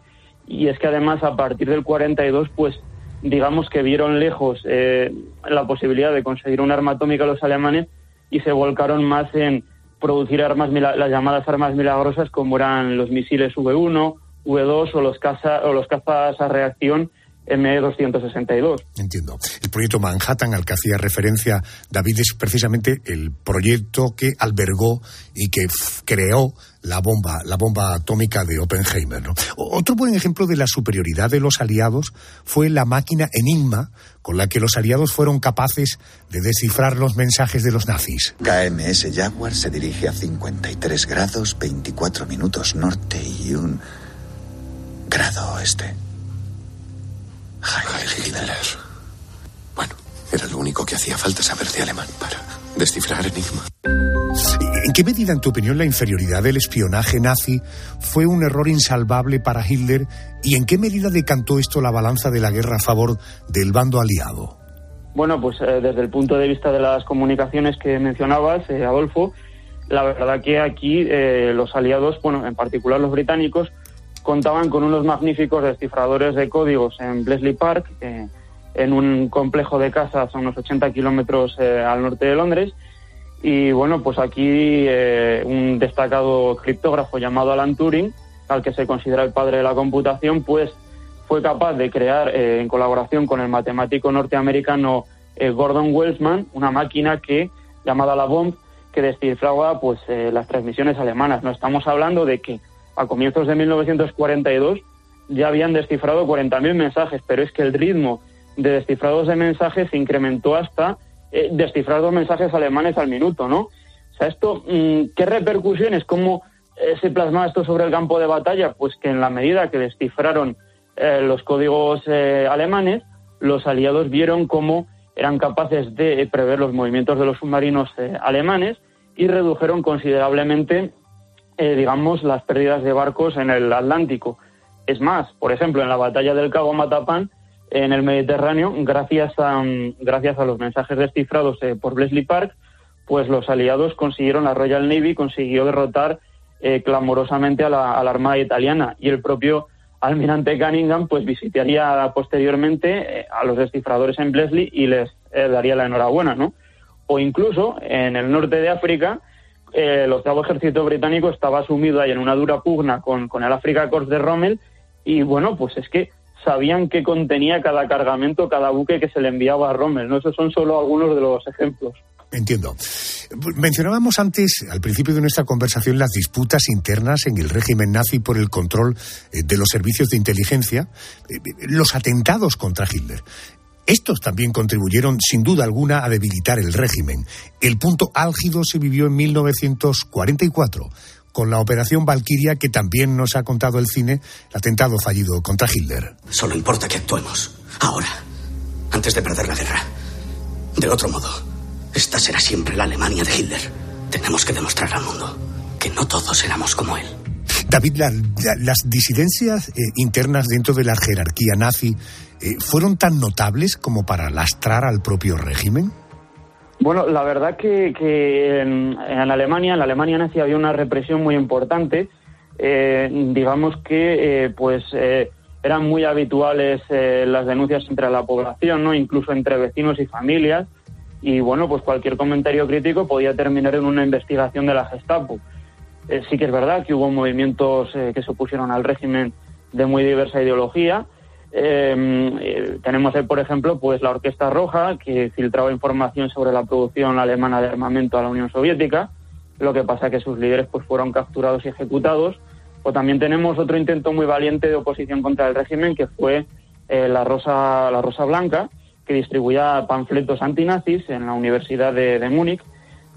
y es que además a partir del 42 pues digamos que vieron lejos eh, la posibilidad de conseguir un arma atómica los alemanes y se volcaron más en producir armas, las llamadas armas milagrosas como eran los misiles V1, V2 o los, caza, o los cazas a reacción M262. Entiendo. El proyecto Manhattan al que hacía referencia David es precisamente el proyecto que albergó y que creó la bomba, la bomba atómica de Oppenheimer. Otro buen ejemplo de la superioridad de los aliados fue la máquina Enigma con la que los aliados fueron capaces de descifrar los mensajes de los nazis. KMS Jaguar se dirige a 53 grados, 24 minutos norte y un grado oeste. Heil Hitler. Bueno, era lo único que hacía falta saber de alemán para descifrar Enigma. ¿En qué medida, en tu opinión, la inferioridad del espionaje nazi fue un error insalvable para Hitler y en qué medida decantó esto la balanza de la guerra a favor del bando aliado? Bueno, pues eh, desde el punto de vista de las comunicaciones que mencionabas, eh, Adolfo, la verdad que aquí eh, los aliados, bueno, en particular los británicos, contaban con unos magníficos descifradores de códigos en Bletchley Park, en un complejo de casas a unos 80 kilómetros al norte de Londres, y bueno, pues aquí eh, un destacado criptógrafo llamado Alan Turing, al que se considera el padre de la computación, pues fue capaz de crear, en colaboración con el matemático norteamericano Gordon Welsman, una máquina que llamada la Bomb, que descifraba pues las transmisiones alemanas. No estamos hablando de que a comienzos de 1942 ya habían descifrado 40.000 mensajes, pero es que el ritmo de descifrados de mensajes se incrementó hasta eh, descifrar dos mensajes alemanes al minuto, ¿no? O sea, esto, mm, ¿qué repercusiones? ¿Cómo eh, se plasmaba esto sobre el campo de batalla? Pues que en la medida que descifraron eh, los códigos alemanes, los aliados vieron cómo eran capaces de prever los movimientos de los submarinos alemanes y redujeron considerablemente, digamos, las pérdidas de barcos en el Atlántico. Es más, por ejemplo, en la batalla del Cabo Matapán, en el Mediterráneo, gracias a, gracias a los mensajes descifrados eh, por Blesley Park, pues los aliados consiguieron, la Royal Navy consiguió derrotar eh, clamorosamente a la, Armada italiana y el propio almirante Cunningham pues visitaría posteriormente eh, a los descifradores en Blesley y les daría la enhorabuena, ¿no? O incluso en el norte de África, el octavo ejército británico estaba sumido ahí en una dura pugna con, con el Africa Corps de Rommel y bueno, pues es que sabían qué contenía cada cargamento, cada buque que se le enviaba a Rommel. ¿no? Esos son solo algunos de los ejemplos. Entiendo. Mencionábamos antes, al principio de nuestra conversación, las disputas internas en el régimen nazi por el control eh, de los servicios de inteligencia, eh, los atentados contra Hitler. Estos también contribuyeron, sin duda alguna, a debilitar el régimen. El punto álgido se vivió en 1944 con la operación Valkyria que también nos ha contado el cine, el atentado fallido contra Hitler. Solo importa que actuemos. Ahora. Antes de perder la guerra. De otro modo, esta será siempre la Alemania de Hitler. Tenemos que demostrar al mundo que no todos éramos como él. David, las disidencias eh, internas dentro de la jerarquía nazi eh, fueron tan notables como para lastrar al propio régimen. Bueno, la verdad que, en, Alemania, en la Alemania nazi había una represión muy importante. Eh, digamos que, eh, pues, eran muy habituales las denuncias entre la población, ¿no? Incluso entre vecinos y familias. Y bueno, pues cualquier comentario crítico podía terminar en una investigación de la Gestapo. sí que es verdad que hubo movimientos que se opusieron al régimen de muy diversa ideología eh, tenemos, por ejemplo, pues la Orquesta Roja, que filtraba información sobre la producción alemana de armamento a la Unión Soviética. Lo que pasa es que sus líderes pues, fueron capturados y ejecutados. O también tenemos otro intento muy valiente de oposición contra el régimen, que fue eh, la, Rosa, la Rosa Blanca, que distribuía panfletos antinazis en la Universidad de, Múnich.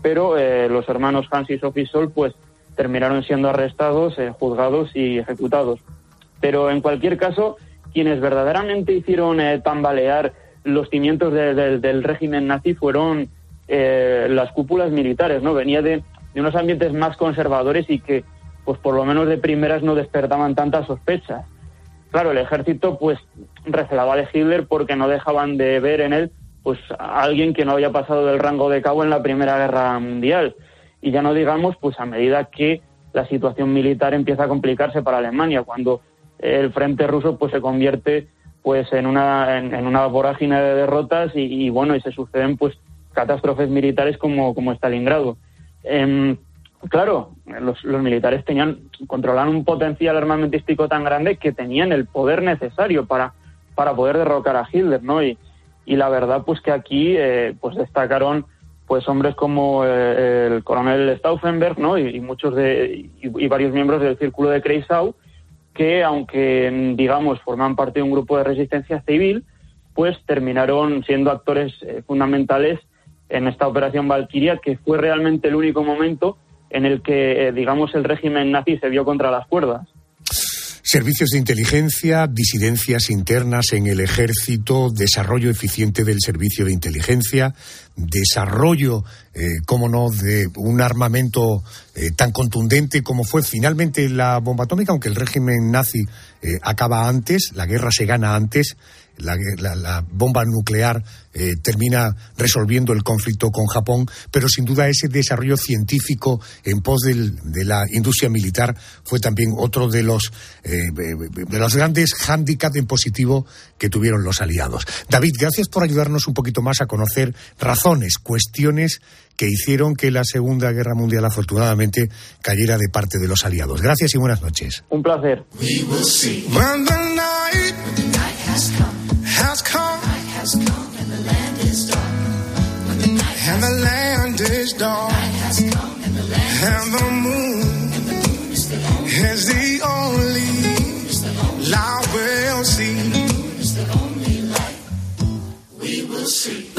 Pero eh, los hermanos Hans y Sophie Sol pues, terminaron siendo arrestados, juzgados y ejecutados. Pero en cualquier caso, quienes verdaderamente hicieron eh, tambalear los cimientos del régimen nazi fueron eh, las cúpulas militares, ¿no? Venía de, unos ambientes más conservadores y que, pues por lo menos de primeras no despertaban tantas sospechas. Claro, el ejército pues recelaba de Hitler porque no dejaban de ver en él pues a alguien que no había pasado del rango de cabo en la Primera Guerra Mundial. Y ya no digamos pues a medida que la situación militar empieza a complicarse para Alemania, cuando el frente ruso pues se convierte pues en una, en, una vorágine de derrotas y, bueno, y se suceden pues catástrofes militares como, como Stalingrado. Em, claro, los, los, militares tenían, controlaban un potencial armamentístico tan grande que tenían el poder necesario para, para poder derrocar a Hitler, ¿no? Y, y la verdad pues que aquí eh, pues destacaron pues hombres como eh, el coronel Stauffenberg, ¿no? Y, muchos de, y, varios miembros del círculo de Kreisau, que aunque digamos forman parte de un grupo de resistencia civil, pues terminaron siendo actores eh, fundamentales en esta operación Valkyria, que fue realmente el único momento en el que, eh, digamos, el régimen nazi se vio contra las cuerdas. Servicios de inteligencia, disidencias internas en el ejército, desarrollo eficiente del servicio de inteligencia, desarrollo, eh, cómo no, de un armamento eh, tan contundente como fue finalmente la bomba atómica, aunque el régimen nazi eh, acaba antes, la guerra se gana antes, la, bomba nuclear eh, termina resolviendo el conflicto con Japón, pero sin duda ese desarrollo científico en pos de la industria militar fue también otro de los, eh, de los grandes hándicaps en positivo que tuvieron los aliados. David, gracias por ayudarnos un poquito más a conocer razones, cuestiones que hicieron que la Segunda Guerra Mundial afortunadamente cayera de parte de los aliados. Gracias y buenas noches. Un placer. has come. Night has come and the land is dark. When the night and the land is dark. Night has come and the land and the moon, and the moon is the only, is the only, light we'll see. The moon is the only light we will see.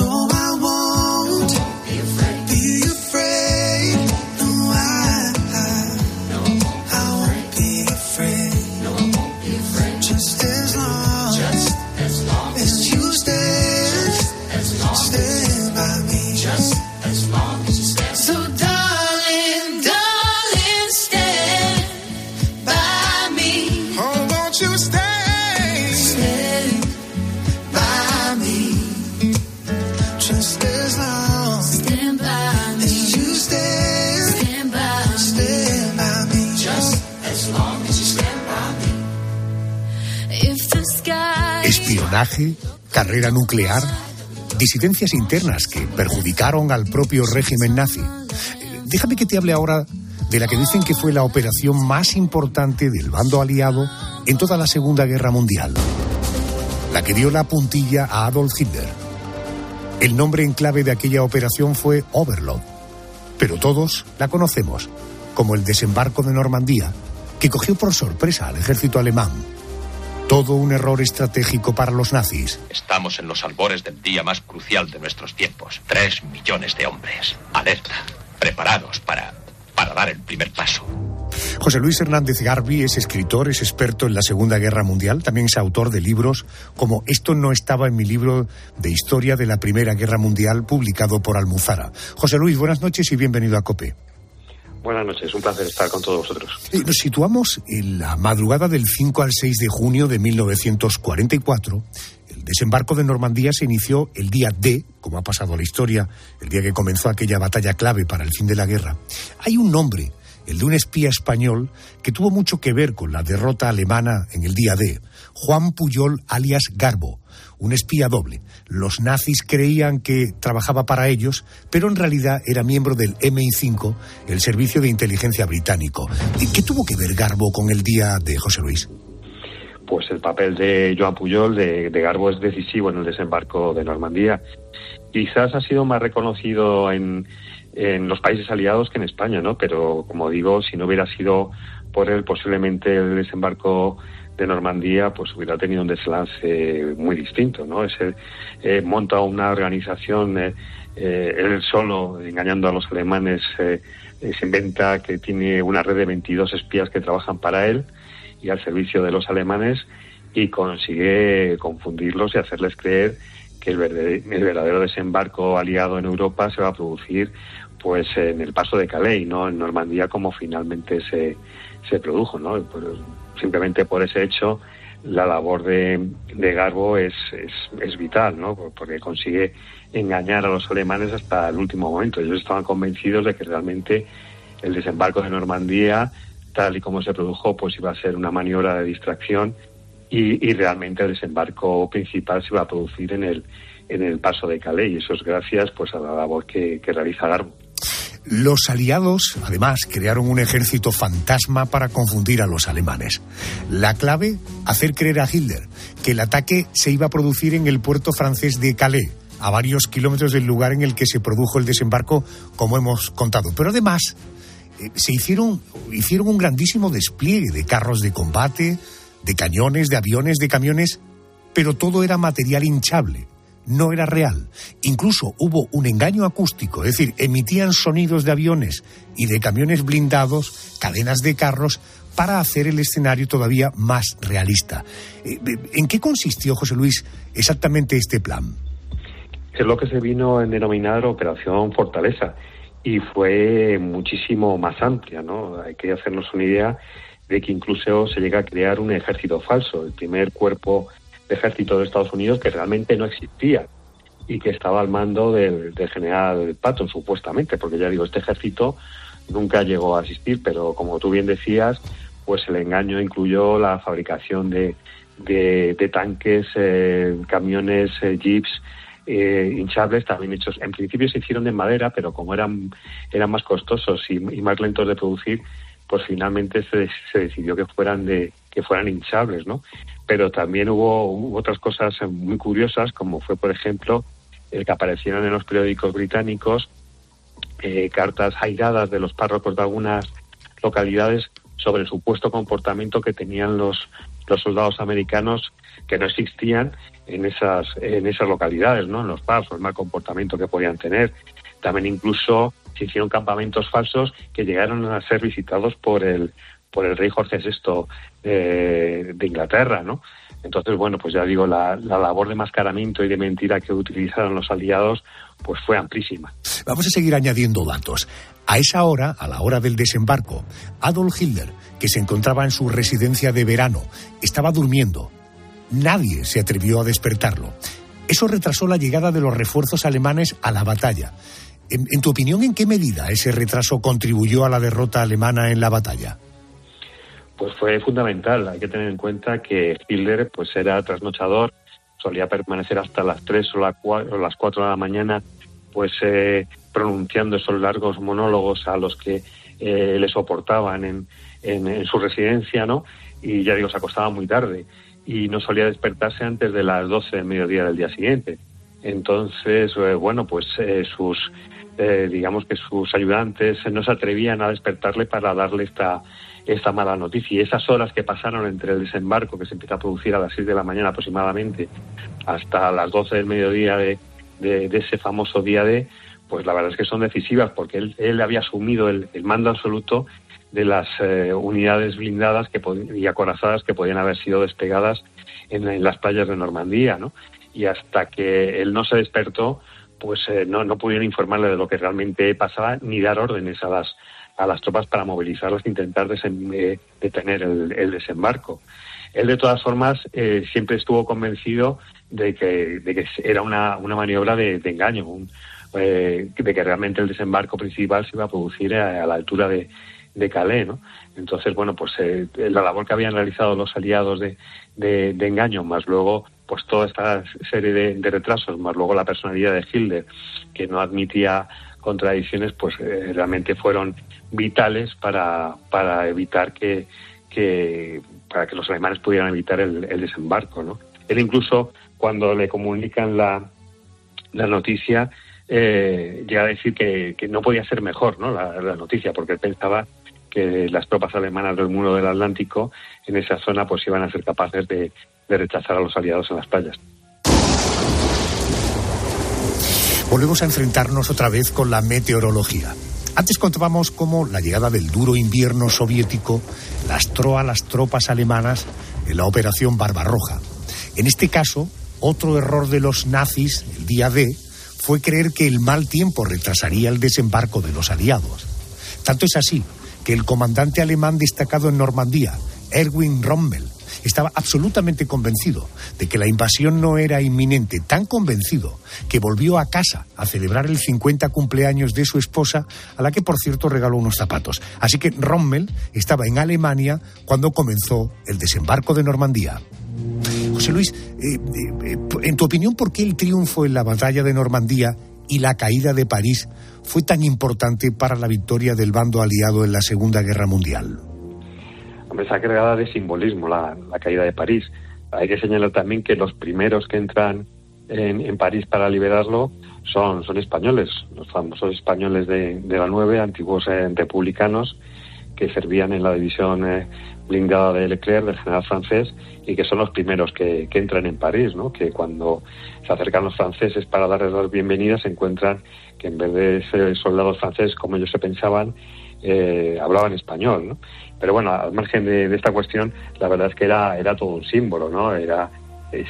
Carrera nuclear, disidencias internas que perjudicaron al propio régimen nazi. Déjame que te hable ahora de la que dicen que fue la operación más importante del bando aliado en toda la Segunda Guerra Mundial. La que dio la puntilla a Adolf Hitler. El nombre en clave de aquella operación fue Overlord, pero todos la conocemos como el desembarco de Normandía, que cogió por sorpresa al ejército alemán. Todo un error estratégico para los nazis. Estamos en los albores del día más crucial de nuestros tiempos. Tres millones de hombres. Alerta. Preparados para, para dar el primer paso. José Luis Hernández Garbi es escritor, es experto en la Segunda Guerra Mundial, también es autor de libros como Esto no estaba en mi libro de historia de la Primera Guerra Mundial publicado por Almuzara. José Luis, buenas noches y bienvenido a COPE. Buenas noches, un placer estar con todos vosotros. Eh, Nos situamos en la madrugada del 5 al 6 de junio de 1944. El desembarco de Normandía se inició el día D, como ha pasado la historia, el día que comenzó aquella batalla clave para el fin de la guerra. Hay un nombre, el de un espía español, que tuvo mucho que ver con la derrota alemana en el día D. Juan Puyol alias Garbo, un espía doble. Los nazis creían que trabajaba para ellos, pero en realidad era miembro del MI5, el servicio de inteligencia británico. ¿Y ¿Qué tuvo que ver Garbo con el día de José Luis? Pues el papel de Joan Puyol, de, de Garbo, es decisivo en el desembarco de Normandía. Quizás ha sido más reconocido en, en los países aliados que en España, ¿no? Pero, como digo, si no hubiera sido por él, posiblemente el desembarco de Normandía pues hubiera tenido un deslance muy distinto, ¿no? Ese, eh, monta una organización, eh, eh, él solo, engañando a los alemanes, eh, se inventa que tiene una red de 22 espías que trabajan para él y al servicio de los alemanes y consigue confundirlos y hacerles creer que el verdadero, desembarco aliado en Europa se va a producir pues en el paso de Calais, no en Normandía como finalmente se, se produjo, ¿no? Por- simplemente por ese hecho la labor de, de Garbo es, es, vital, ¿no? Porque consigue engañar a los alemanes hasta el último momento. Ellos estaban convencidos de que realmente el desembarco de Normandía, tal y como se produjo, pues iba a ser una maniobra de distracción y, y realmente el desembarco principal se iba a producir en el, en el paso de Calais. Y eso es gracias pues a la labor que realiza Garbo. Los aliados, además, crearon un ejército fantasma para confundir a los alemanes. La clave, hacer creer a Hitler que el ataque se iba a producir en el puerto francés de Calais, a varios kilómetros del lugar en el que se produjo el desembarco, como hemos contado. Pero además, eh, se hicieron, hicieron un grandísimo despliegue de carros de combate, de cañones, de aviones, de camiones, pero todo era material hinchable no era real. Incluso hubo un engaño acústico, es decir, emitían sonidos de aviones y de camiones blindados, cadenas de carros, para hacer el escenario todavía más realista. Eh, ¿En qué consistió, José Luis, exactamente este plan? Es lo que se vino en denominar Operación Fortaleza y fue muchísimo más amplia, ¿no? Hay que hacernos una idea de que incluso se llega a crear un ejército falso, el primer cuerpo ejército de Estados Unidos que realmente no existía y que estaba al mando del, general Patton, supuestamente, porque ya digo, este ejército nunca llegó a existir, pero como tú bien decías, pues el engaño incluyó la fabricación de, de, de tanques, eh, camiones, eh, jeeps, eh, hinchables también hechos. En principio se hicieron de madera, pero como eran, eran más costosos y, y más lentos de producir, pues finalmente se, se decidió que fueran de, que fueran hinchables, ¿no? Pero también hubo, otras cosas muy curiosas, como fue, por ejemplo, el que aparecieron en los periódicos británicos eh, cartas airadas de los párrocos de algunas localidades sobre el supuesto comportamiento que tenían los, los soldados americanos que no existían en esas, en esesas localidades, ¿no? En los pubs, el mal comportamiento que podían tener. También incluso se hicieron campamentos falsos que llegaron a ser visitados por el, por el rey Jorge VI eh, de Inglaterra, ¿no? Entonces, bueno, pues ya digo, la, la labor de mascaramiento y de mentira que utilizaron los aliados, pues fue amplísima. Vamos a seguir añadiendo datos. A esa hora, a la hora del desembarco, Adolf Hitler, que se encontraba en su residencia de verano, estaba durmiendo. Nadie se atrevió a despertarlo. Eso retrasó la llegada de los refuerzos alemanes a la batalla. En tu opinión, ¿en qué medida ese retraso contribuyó a la derrota alemana en la batalla? Pues fue fundamental. Hay que tener en cuenta que Hitler pues era trasnochador, solía permanecer hasta las 3 o, la o las 4 de la mañana pues eh, pronunciando esos largos monólogos a los que eh, le soportaban en, en, en su residencia, ¿no? Y ya digo, se acostaba muy tarde y no solía despertarse antes de las 12 del mediodía del día siguiente. Entonces, eh, bueno, pues eh, sus, eh, digamos que sus ayudantes no se atrevían a despertarle para darle esta, esta mala noticia. Y esas horas que pasaron entre el desembarco, que se empieza a producir a las 6 de la mañana aproximadamente, hasta las 12 del mediodía de, de, de ese famoso día D, pues la verdad es que son decisivas, porque él, él había asumido el, mando absoluto de las eh, unidades blindadas que y acorazadas que podían haber sido despegadas en, en las playas de Normandía, ¿no? Y hasta que él no se despertó, pues eh, no, no pudieron informarle de lo que realmente pasaba ni dar órdenes a las a las tropas para movilizarlas e intentar eh, detener el, desembarco. Él, de todas formas, eh, siempre estuvo convencido de que, de que era una, una maniobra de, engaño, un- eh, de que realmente el desembarco principal se iba a producir a, la altura de, de Calais, ¿no? Entonces, bueno, pues eh, la labor que habían realizado los aliados de, de, engaño, más luego, pues toda esta serie de, de retrasos, más luego la personalidad de Hitler, que no admitía contradicciones, pues eh, realmente fueron vitales para, para evitar que, que para que los alemanes pudieran evitar el, el desembarco, ¿no? Él incluso cuando le comunican la, la noticia eh, llega a decir que, que no podía ser mejor, ¿no? La, noticia, porque él pensaba que las tropas alemanas del muro del Atlántico en esa zona pues iban a ser capaces de, de rechazar a los aliados en las playas. Volvemos a enfrentarnos otra vez con la meteorología. Antes contábamos cómo la llegada del duro invierno soviético lastró a las tropas alemanas en la operación Barbarroja. En este caso, otro error de los nazis, el día D, fue creer que el mal tiempo retrasaría el desembarco de los aliados. Tanto es así que el comandante alemán destacado en Normandía, Erwin Rommel, estaba absolutamente convencido de que la invasión no era inminente, tan convencido que volvió a casa a celebrar el 50 cumpleaños de su esposa, a la que por cierto regaló unos zapatos. Así que Rommel estaba en Alemania cuando comenzó el desembarco de Normandía. José Luis, eh, eh, en tu opinión, ¿por qué el triunfo en la batalla de Normandía y la caída de París fue tan importante para la victoria del bando aliado en la Segunda Guerra Mundial? Hombre, está de simbolismo la, caída de París. Hay que señalar también que los primeros que entran en, en París para liberarlo son, son españoles, los famosos españoles de, de la 9, antiguos eh, republicanos que servían en la división eh, blindada de Leclerc, del general francés, y que son los primeros que, que entran en París, ¿no? que cuando se acercan los franceses para darles las bienvenidas se encuentran que en vez de ser soldados franceses como ellos se pensaban, eh, hablaban español, ¿no? Pero bueno, al margen de, esta cuestión, la verdad es que era, era todo un símbolo, ¿no? Era, eh,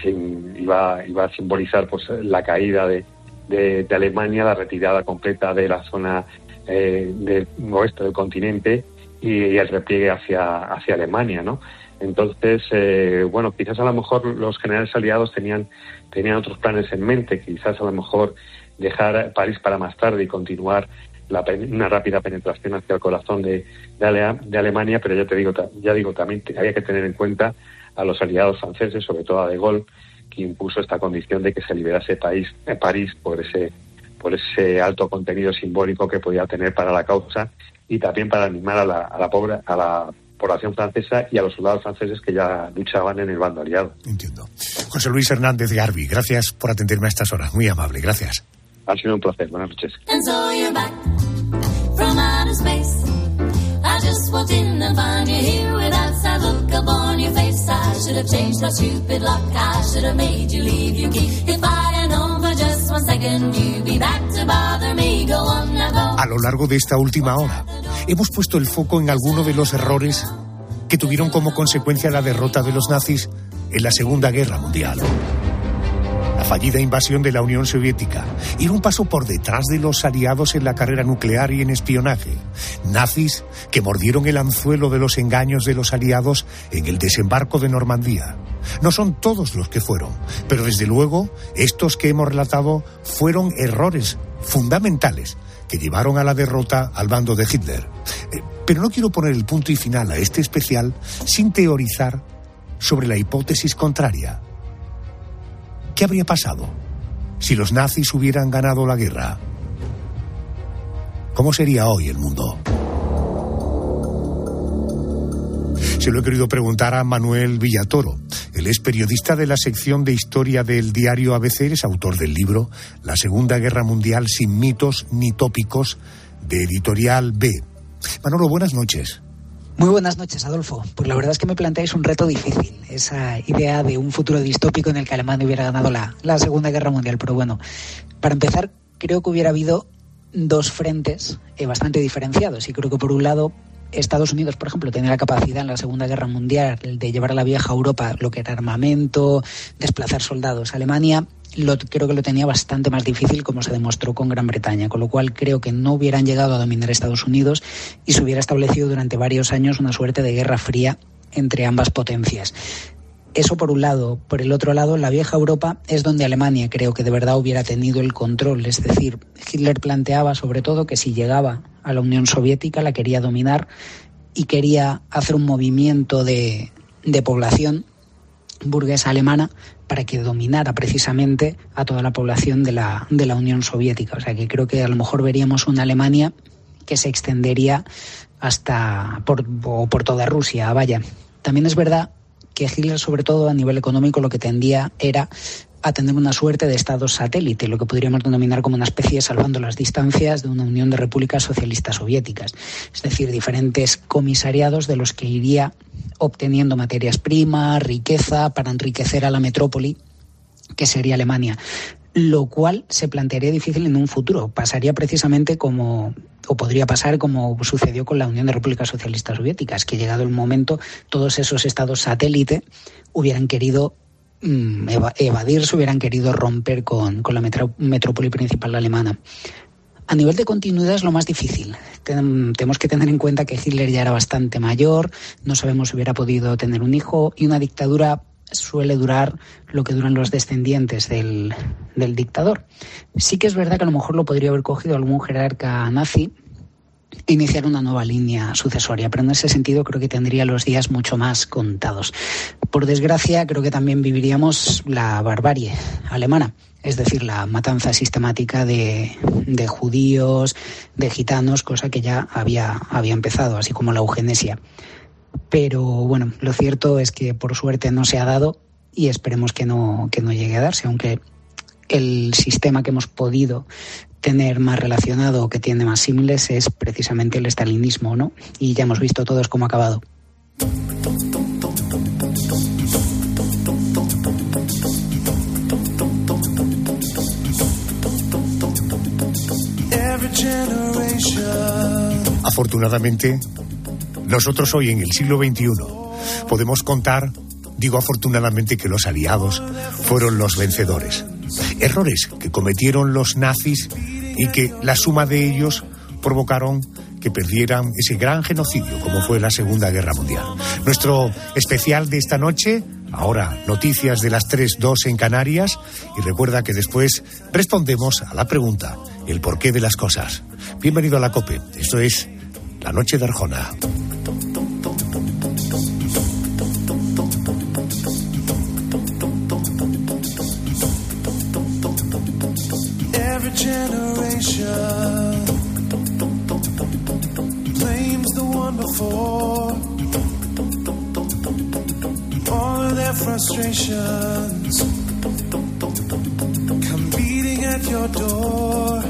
iba, iba a simbolizar pues la caída de, de, Alemania, la retirada completa de la zona eh, del oeste del continente y, y, el repliegue hacia, hacia Alemania, ¿no? Entonces, eh, bueno, quizás a lo mejor los generales aliados tenían, tenían otros planes en mente, quizás a lo mejor dejar París para más tarde y continuar la, una rápida penetración hacia el corazón de, de, de, Alemania, pero ya te digo, ya digo, también había que tener en cuenta a los aliados franceses, sobre todo a De Gaulle, que impuso esta condición de que se liberase país, eh, París por ese, por ese alto contenido simbólico que podía tener para la causa y también para animar a la, a la, pobre, a la población francesa y a los soldados franceses que ya luchaban en el bando aliado. Entiendo. José Luis Hernández Garbi, gracias por atenderme a estas horas. Muy amable, gracias. Ha sido un placer. Buenas noches. And so you're back from outer space. I just walked in and found you here with that sad look upon your face. I should have changed stupid luck. I should have made you leave your key. If I had known for just one second you'd be back to bother me. Go on now, go. A lo largo de esta última hora, hemos puesto el foco en alguno de los errores que tuvieron como consecuencia la derrota de los nazis en la Segunda Guerra Mundial. Fallida invasión de la Unión Soviética, ir un paso por detrás de los aliados en la carrera nuclear y en espionaje, nazis que mordieron el anzuelo de los engaños de los aliados en el desembarco de Normandía. No son todos los que fueron, pero desde luego estos que hemos relatado fueron errores fundamentales que llevaron a la derrota al bando de Hitler. Eh, Pero no quiero poner el punto y final a este especial sin teorizar sobre la hipótesis contraria. ¿Qué habría pasado si los nazis hubieran ganado la guerra? ¿Cómo sería hoy el mundo? Se lo he querido preguntar a Manuel Villatoro. Él es periodista de la sección de historia del diario ABC, es autor del libro La Segunda Guerra Mundial sin mitos ni tópicos de Editorial B. Manolo, buenas noches. Muy buenas noches, Adolfo. Pues la verdad es que me planteáis un reto difícil, esa idea de un futuro distópico en el que Alemania hubiera ganado la, la Segunda Guerra Mundial. Pero bueno, para empezar, creo que hubiera habido dos frentes eh, bastante diferenciados. Y creo que por un lado, Estados Unidos, por ejemplo, tenía la capacidad en la Segunda Guerra Mundial de llevar a la vieja Europa lo que era armamento, desplazar soldados. Alemania lo, creo que lo tenía bastante más difícil, como se demostró con Gran Bretaña, con lo cual creo que no hubieran llegado a dominar Estados Unidos y se hubiera establecido durante varios años una suerte de guerra fría entre ambas potencias. Eso por un lado. Por el otro lado, la vieja Europa es donde Alemania creo que de verdad hubiera tenido el control. Es decir, Hitler planteaba sobre todo que si llegaba a la Unión Soviética la quería dominar y quería hacer un movimiento de, de población burguesa alemana para que dominara precisamente a toda la población de la, de la Unión Soviética. O sea que creo que a lo mejor veríamos una Alemania que se extendería hasta por, o por toda Rusia, vaya. También es verdad que Hitler, sobre todo a nivel económico, lo que tendía era a tener una suerte de estados satélite, lo que podríamos denominar como una especie, salvando las distancias, de una unión de repúblicas socialistas soviéticas. Es decir, diferentes comisariados de los que iría obteniendo materias primas, riqueza, para enriquecer a la metrópoli, que sería Alemania. Lo cual se plantearía difícil en un futuro. Pasaría precisamente como, o podría pasar como sucedió con la Unión de Repúblicas Socialistas Soviéticas, que llegado el momento, todos esos estados satélite hubieran querido mm, eva- evadirse, hubieran querido romper con, con la metrópoli principal alemana. A nivel de continuidad es lo más difícil. Ten- tenemos que tener en cuenta que Hitler ya era bastante mayor, no sabemos si hubiera podido tener un hijo y una dictadura suele durar lo que duran los descendientes del, del dictador. Sí que es verdad que a lo mejor lo podría haber cogido algún jerarca nazi iniciar una nueva línea sucesoria, pero en ese sentido creo que tendría los días mucho más contados. Por desgracia, creo que también viviríamos la barbarie alemana, es decir, la matanza sistemática de, judíos, de gitanos, cosa que ya había, había empezado, así como la eugenesia. Pero bueno, lo cierto es que por suerte no se ha dado y esperemos que no, que no llegue a darse, aunque el sistema que hemos podido tener más relacionado o que tiene más símiles es precisamente el estalinismo, ¿no? Y ya hemos visto todos cómo ha acabado. Afortunadamente, nosotros hoy en el siglo XXI podemos contar, digo afortunadamente, que los aliados fueron los vencedores. Errores que cometieron los nazis y que la suma de ellos provocaron que perdieran ese gran genocidio como fue la Segunda Guerra Mundial. Nuestro especial de esta noche, ahora noticias de las 3.2 en Canarias y recuerda que después respondemos a la pregunta, el porqué de las cosas. Bienvenido a la COPE, esto es La Noche de Arjona. Every frustrations come beating at your door. I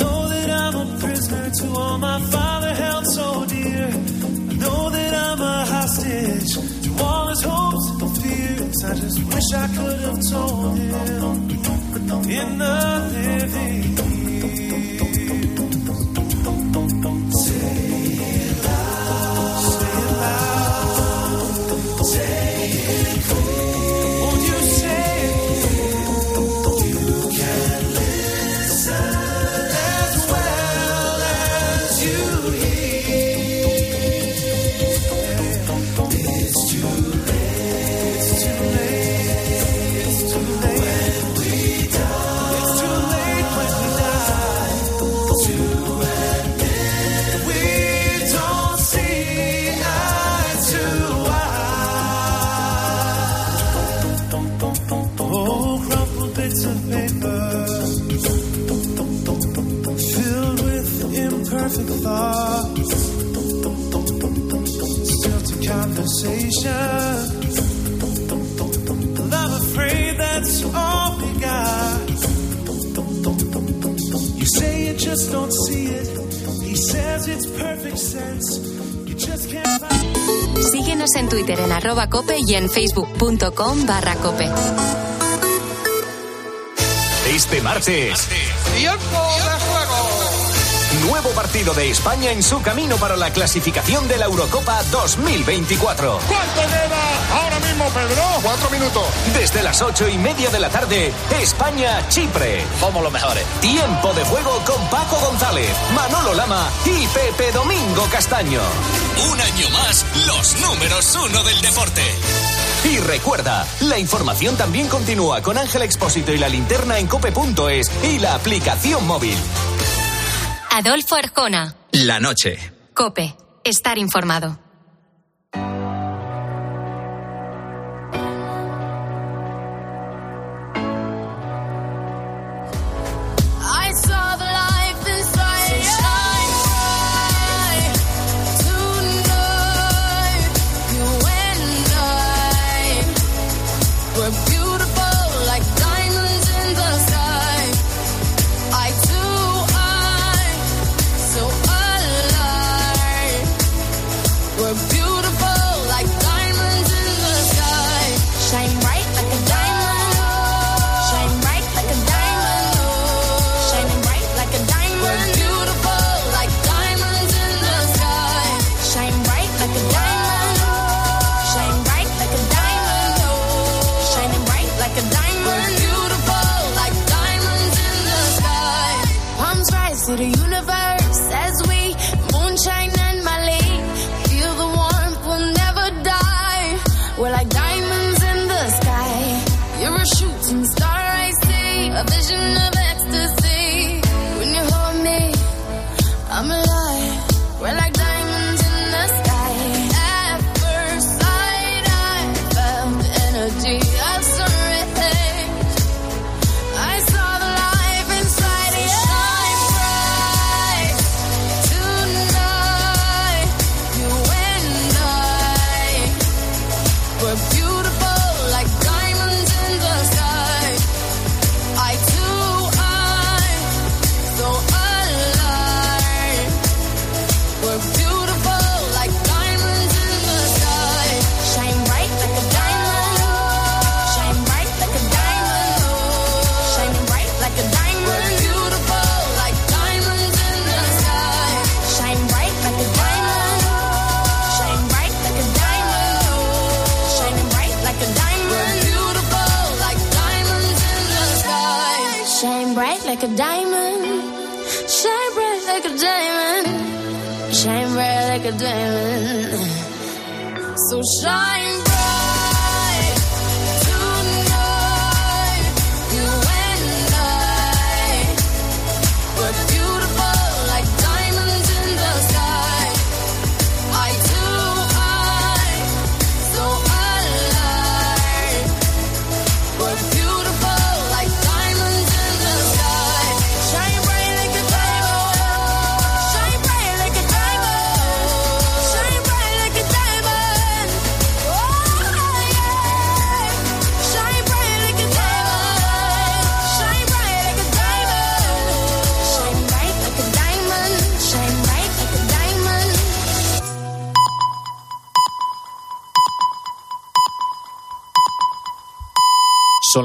know that I'm a prisoner to all my father held so dear. I know that I'm a hostage to all his hopes and fears. I just wish I could have told him in the just don't see it. He says it's perfect sense. You just can't find. Síguenos en Twitter en arroba cope y en facebook.com barra cope. Este martes, ¡Tiempo de juego! Nuevo partido de España en su camino para la clasificación de la Eurocopa 2024. ¿Cuánto queda ahora mismo, Pedro? Cuatro minutos. Desde las ocho y media de la tarde, España-Chipre. Somos los mejores. Tiempo de juego con Paco González, Manolo Lama y Pepe Domingo Castaño. Un año más, los números uno del deporte. Y recuerda, la información también continúa con Ángel Expósito y la linterna en cope.es y la aplicación móvil. Adolfo Arjona. La noche. Cope. Estar informado.